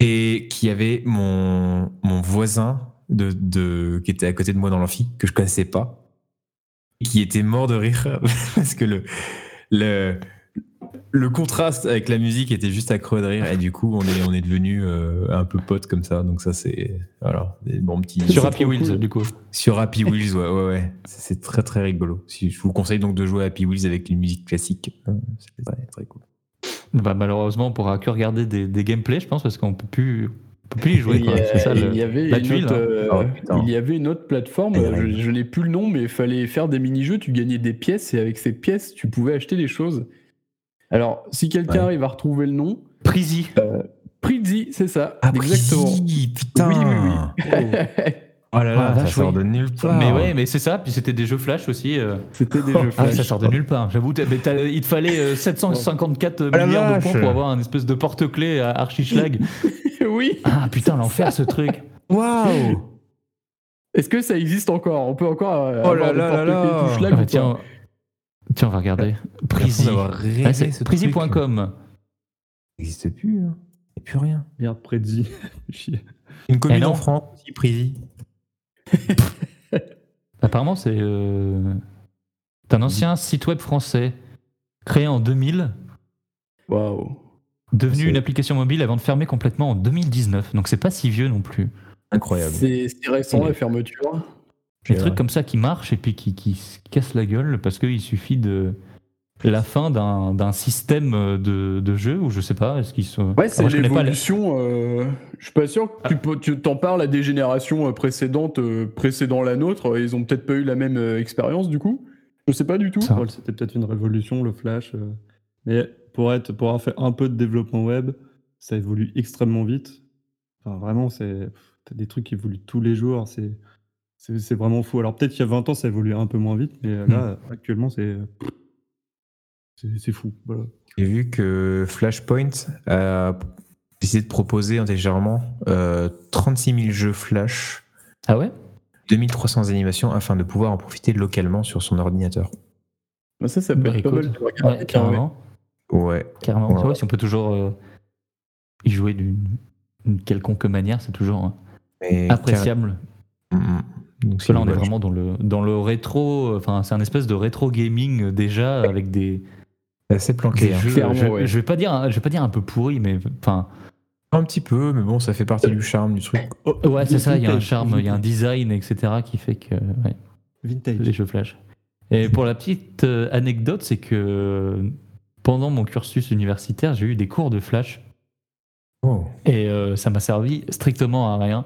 Et qui avait mon, mon voisin de, de, qui était à côté de moi dans l'amphi, que je connaissais pas, qui était mort de rire parce que le, le, le contraste avec la musique était juste à creux de rire. Et du coup on est, on est devenu un peu potes comme ça. Donc ça c'est voilà des bons petits Sur Happy Wheels, cool. du coup. sur Happy Wheels ouais ouais ouais. C'est très très rigolo. Je vous conseille donc de jouer à Happy Wheels avec une musique classique Euh, c'est très très cool Bah, malheureusement, on pourra que regarder des, des gameplays, je pense, parce qu'on peut plus, on peut plus y jouer. Il quoi. y, a- C'est ça, le- il y avait la une tuile, autre, hein. euh, Ah il y avait une autre plateforme, euh, je, n'ai plus le nom, mais il fallait faire des mini-jeux, tu gagnais des pièces et avec ces pièces, tu pouvais acheter des choses. Alors, si quelqu'un Ouais. arrive à retrouver le nom, Prezi. Prizzi, c'est ça, ah exactement. Putain Oui, oui, oh là là Ah, ça vache, sort oui. de nulle part Mais ouais, mais c'est ça. Puis c'était des jeux flash aussi. euh. C'était des jeux Ah, flash. ça sort de nulle part. J'avoue, il te fallait euh, 754 la milliards de points pour avoir un espèce de porte-clés à Archischlag. oui. ah putain, l'enfer ce truc. waouh Est-ce que ça existe encore? On peut encore euh, Oh avoir là des là là porte-clés là. tout schlag Ah, bah, tiens, tiens, on va regarder. Ah. Prezi.com. Ça n'existe plus hein. il n'y a plus rien Merde, Prezi. Une commune Eh en France aussi Prezi Apparemment, c'est euh, un ancien site web français créé en 2000, Waouh. devenu une application mobile avant de fermer complètement en 2019. Donc c'est pas si vieux non plus. incroyable C'est récent la fermeture. Des C'est trucs comme ça qui marchent et puis qui, qui se cassent la gueule parce qu'il suffit de la fin d'un d'un système de, de jeu ou je sais pas, est-ce qu'ils sont. Ouais, c'est pas les- l'évolution. euh, je suis pas sûr que tu peux- tu t'en parles à des générations euh, précédentes, euh, précédant la nôtre. Ils ont peut-être pas eu la même euh, expérience du coup? Je sais pas du tout. C'était peut-être une révolution, le Flash. euh, Mais pour, être, pour avoir fait un peu de développement web, ça évolue extrêmement vite. Enfin, vraiment, c'est t'as des trucs qui évoluent tous les jours. C'est c'est c'est vraiment fou. Alors peut-être qu'il y a 20 ans, ça évoluait un peu moins vite, mais là, actuellement, c'est c'est fou. Voilà. J'ai vu que Flashpoint a décidé de proposer intelligemment euh, 36 000 jeux Flash, Ah ouais? 2300 animations afin de pouvoir en profiter localement sur son ordinateur. Bah, ça, ça peut Bah, être pas mal regarder, Ouais, carrément. carrément. Ouais. Carrément. Ouais. Tu vois, si on peut toujours euh, y jouer d'une quelconque manière, c'est toujours hein, Mais appréciable. Mm, mm. Donc, Parce là, on est vraiment dans le, dans le rétro. Enfin, c'est un espèce de rétro gaming euh, déjà avec des, assez planqué. hein. jeux. clairement, je, ouais. je vais pas dire, un- je vais pas dire un peu pourri, mais enfin, Un petit peu, mais bon, ça fait partie du charme du truc. ouais, c'est ça. Il y a un charme, il y a un design, etc., qui fait que ouais, Vintage. les jeux flash. Et pour la petite euh, anecdote, c'est que pendant mon cursus universitaire, j'ai eu des cours de flash Oh. et euh, ça m'a servi strictement à rien.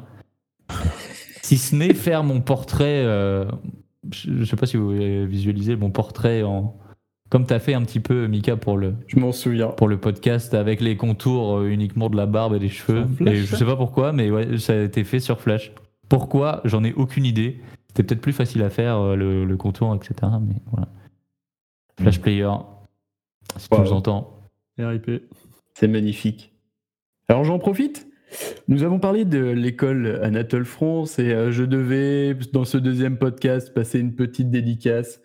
si ce n'est faire mon portrait. euh, je, je sais pas si vous avez visualisé mon portrait en. Comme tu as fait un petit peu, Mika, pour le, Je m'en souviens. pour le podcast avec les contours euh, uniquement de la barbe et des cheveux. Flash, et je sais pas pourquoi, mais ouais, ça a été fait sur Flash. Pourquoi J'en ai aucune idée. C'était peut-être plus facile à faire, euh, le, le contour, etc. Mais voilà. Flash Player, si tu nous entends. RIP. C'est magnifique. Alors j'en profite. Nous avons parlé de l'école Anatole France et euh, je devais, dans ce deuxième podcast, passer une petite dédicace.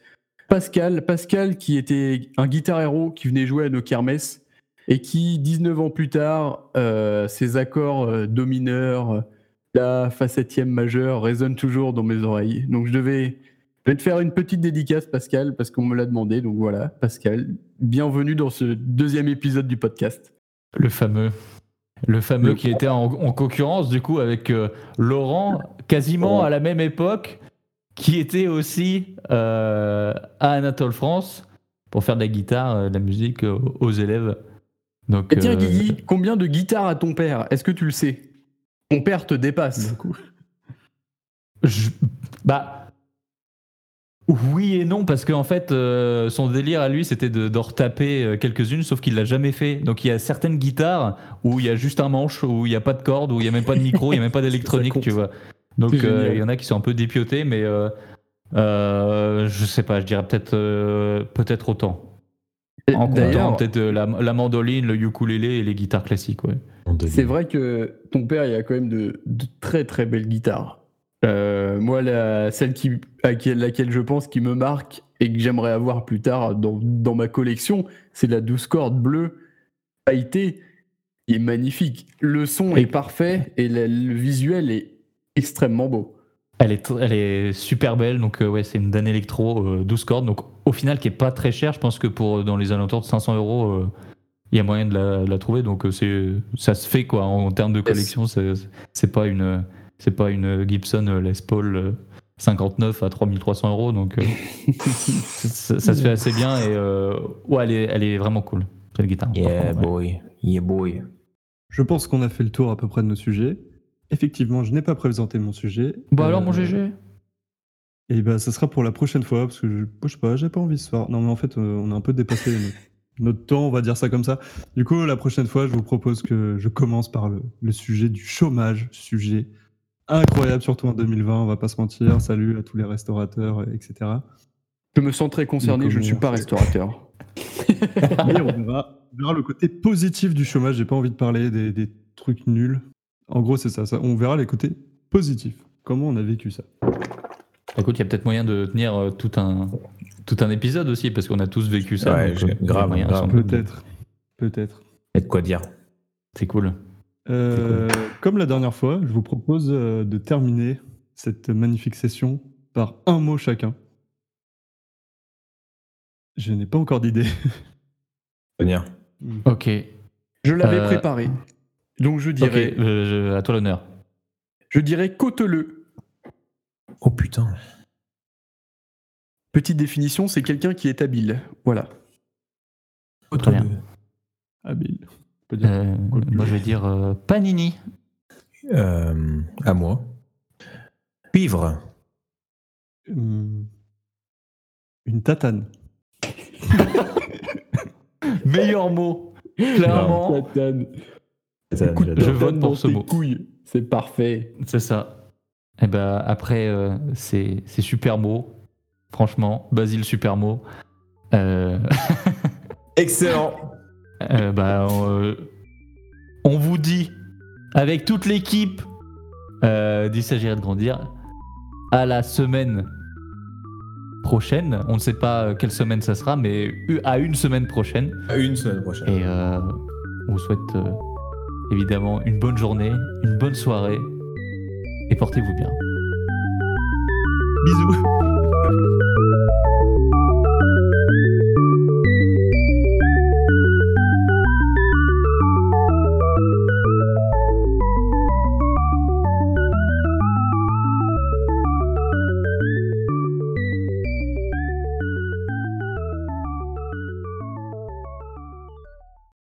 Pascal, Pascal qui était un guitar héros qui venait jouer à nos kermesses et qui, 19 ans plus tard, euh, ses accords euh, do mineur, la fa septième majeure résonnent toujours dans mes oreilles. Donc je devais, je vais te faire une petite dédicace, Pascal, parce qu'on me l'a demandé. Donc voilà, Pascal, bienvenue dans ce deuxième épisode du podcast. Le fameux. Le fameux Le qui était en, en concurrence du coup avec euh, Laurent, quasiment à la même époque, qui était aussi euh, à Anatole France pour faire de la guitare, euh, de la musique euh, aux élèves. Donc, Et tiens, euh, Guigui, combien de guitares a ton père? Est-ce que tu le sais? Ton père te dépasse. je- bah. Oui et non, parce qu'en fait, euh, son délire à lui, c'était de, d'en retaper euh, quelques-unes, sauf qu'il l'a jamais fait. Donc il y a certaines guitares où il y a juste un manche, où il n'y a pas de corde, où il n'y a même pas de micro, il n'y a même pas d'électronique, tu vois. Donc euh, il y en a qui sont un peu dépiotés, mais euh, euh, je sais pas, je dirais peut-être euh, peut-être autant. En comptant D'ailleurs, peut-être la, la mandoline, le ukulélé et les guitares classiques, ouais. c'est vrai que ton père, il a quand même de, de très très belles guitares. Euh, moi, la, celle qui, à laquelle, laquelle je pense qui me marque et que j'aimerais avoir plus tard dans, dans ma collection, c'est la 12 cordes bleue pailletée. Il est magnifique. Le son Et- est parfait et le visuel est extrêmement beau. Elle est, elle est super belle, donc euh, ouais, c'est une Dan Electro euh, 12 cordes, donc au final qui est pas très cher, je pense que pour euh, dans les alentours de 500 euros, euh, il y a moyen de la, de la trouver, donc euh, c'est ça se fait quoi en, termes de collection, c'est c'est pas une c'est pas une Gibson euh, Les Paul euh, 59 à 3300 euros, donc euh, ça, ça se fait assez bien et euh, ouais, elle est, elle est vraiment cool cette guitare. Yeah contre, ouais. boy, yeah boy. Je pense qu'on a fait le tour à peu près de nos sujets. Effectivement, je n'ai pas présenté mon sujet. Bah alors mon GG. Et bah, ça sera pour la prochaine fois, parce que je, je sais pas, j'ai pas envie ce soir. Non, mais en fait, euh, on a un peu dépassé notre, notre temps, on va dire ça comme ça. Du coup, la prochaine fois, je vous propose que je commence par le, le sujet du chômage, sujet incroyable, surtout en 2020, on va pas se mentir. Salut à tous les restaurateurs, etc. Je me sens très concerné, Donc, je ne suis pas restaurateur. Mais on verra, on verra le côté positif du chômage. J'ai pas envie de parler des, des trucs nuls. En gros, c'est ça, ça. On verra les côtés positifs. Comment on a vécu ça? Écoute, il y a peut-être moyen de tenir euh, tout un tout un épisode aussi parce qu'on a tous vécu ça. Ouais, donc, euh, il y a grave. Peut-être. Peut-être. Et de quoi dire? C'est cool. Euh, Comme la dernière fois, je vous propose de terminer cette magnifique session par un mot chacun. Je n'ai pas encore d'idée. Venir. Ok. Je l'avais Euh, préparé. Donc je dirais, euh, je- à toi l'honneur. je dirais côteleux. Oh putain. Petite définition, c'est quelqu'un qui est habile. Voilà. Très bien. Habile. On peut dire. Euh, moi, je vais dire euh, Panini. Euh, à moi. Cuivre. Hum, Une tatane. Meilleur mot. Clairement, Tatane. Je vote pour ce mot. couilles. C'est parfait. c'est ça. Et ben après, euh, c'est c'est super mot. Franchement, Basile super mot. Euh, Excellent. euh, bah, euh, on vous dit avec toute l'équipe euh, d'Il s'agirait de grandir à la semaine prochaine. On ne sait pas quelle semaine ça sera, mais à une semaine prochaine. À une semaine prochaine. Et euh, on vous souhaite euh, évidemment une bonne journée, une bonne soirée et portez-vous bien. Bisous.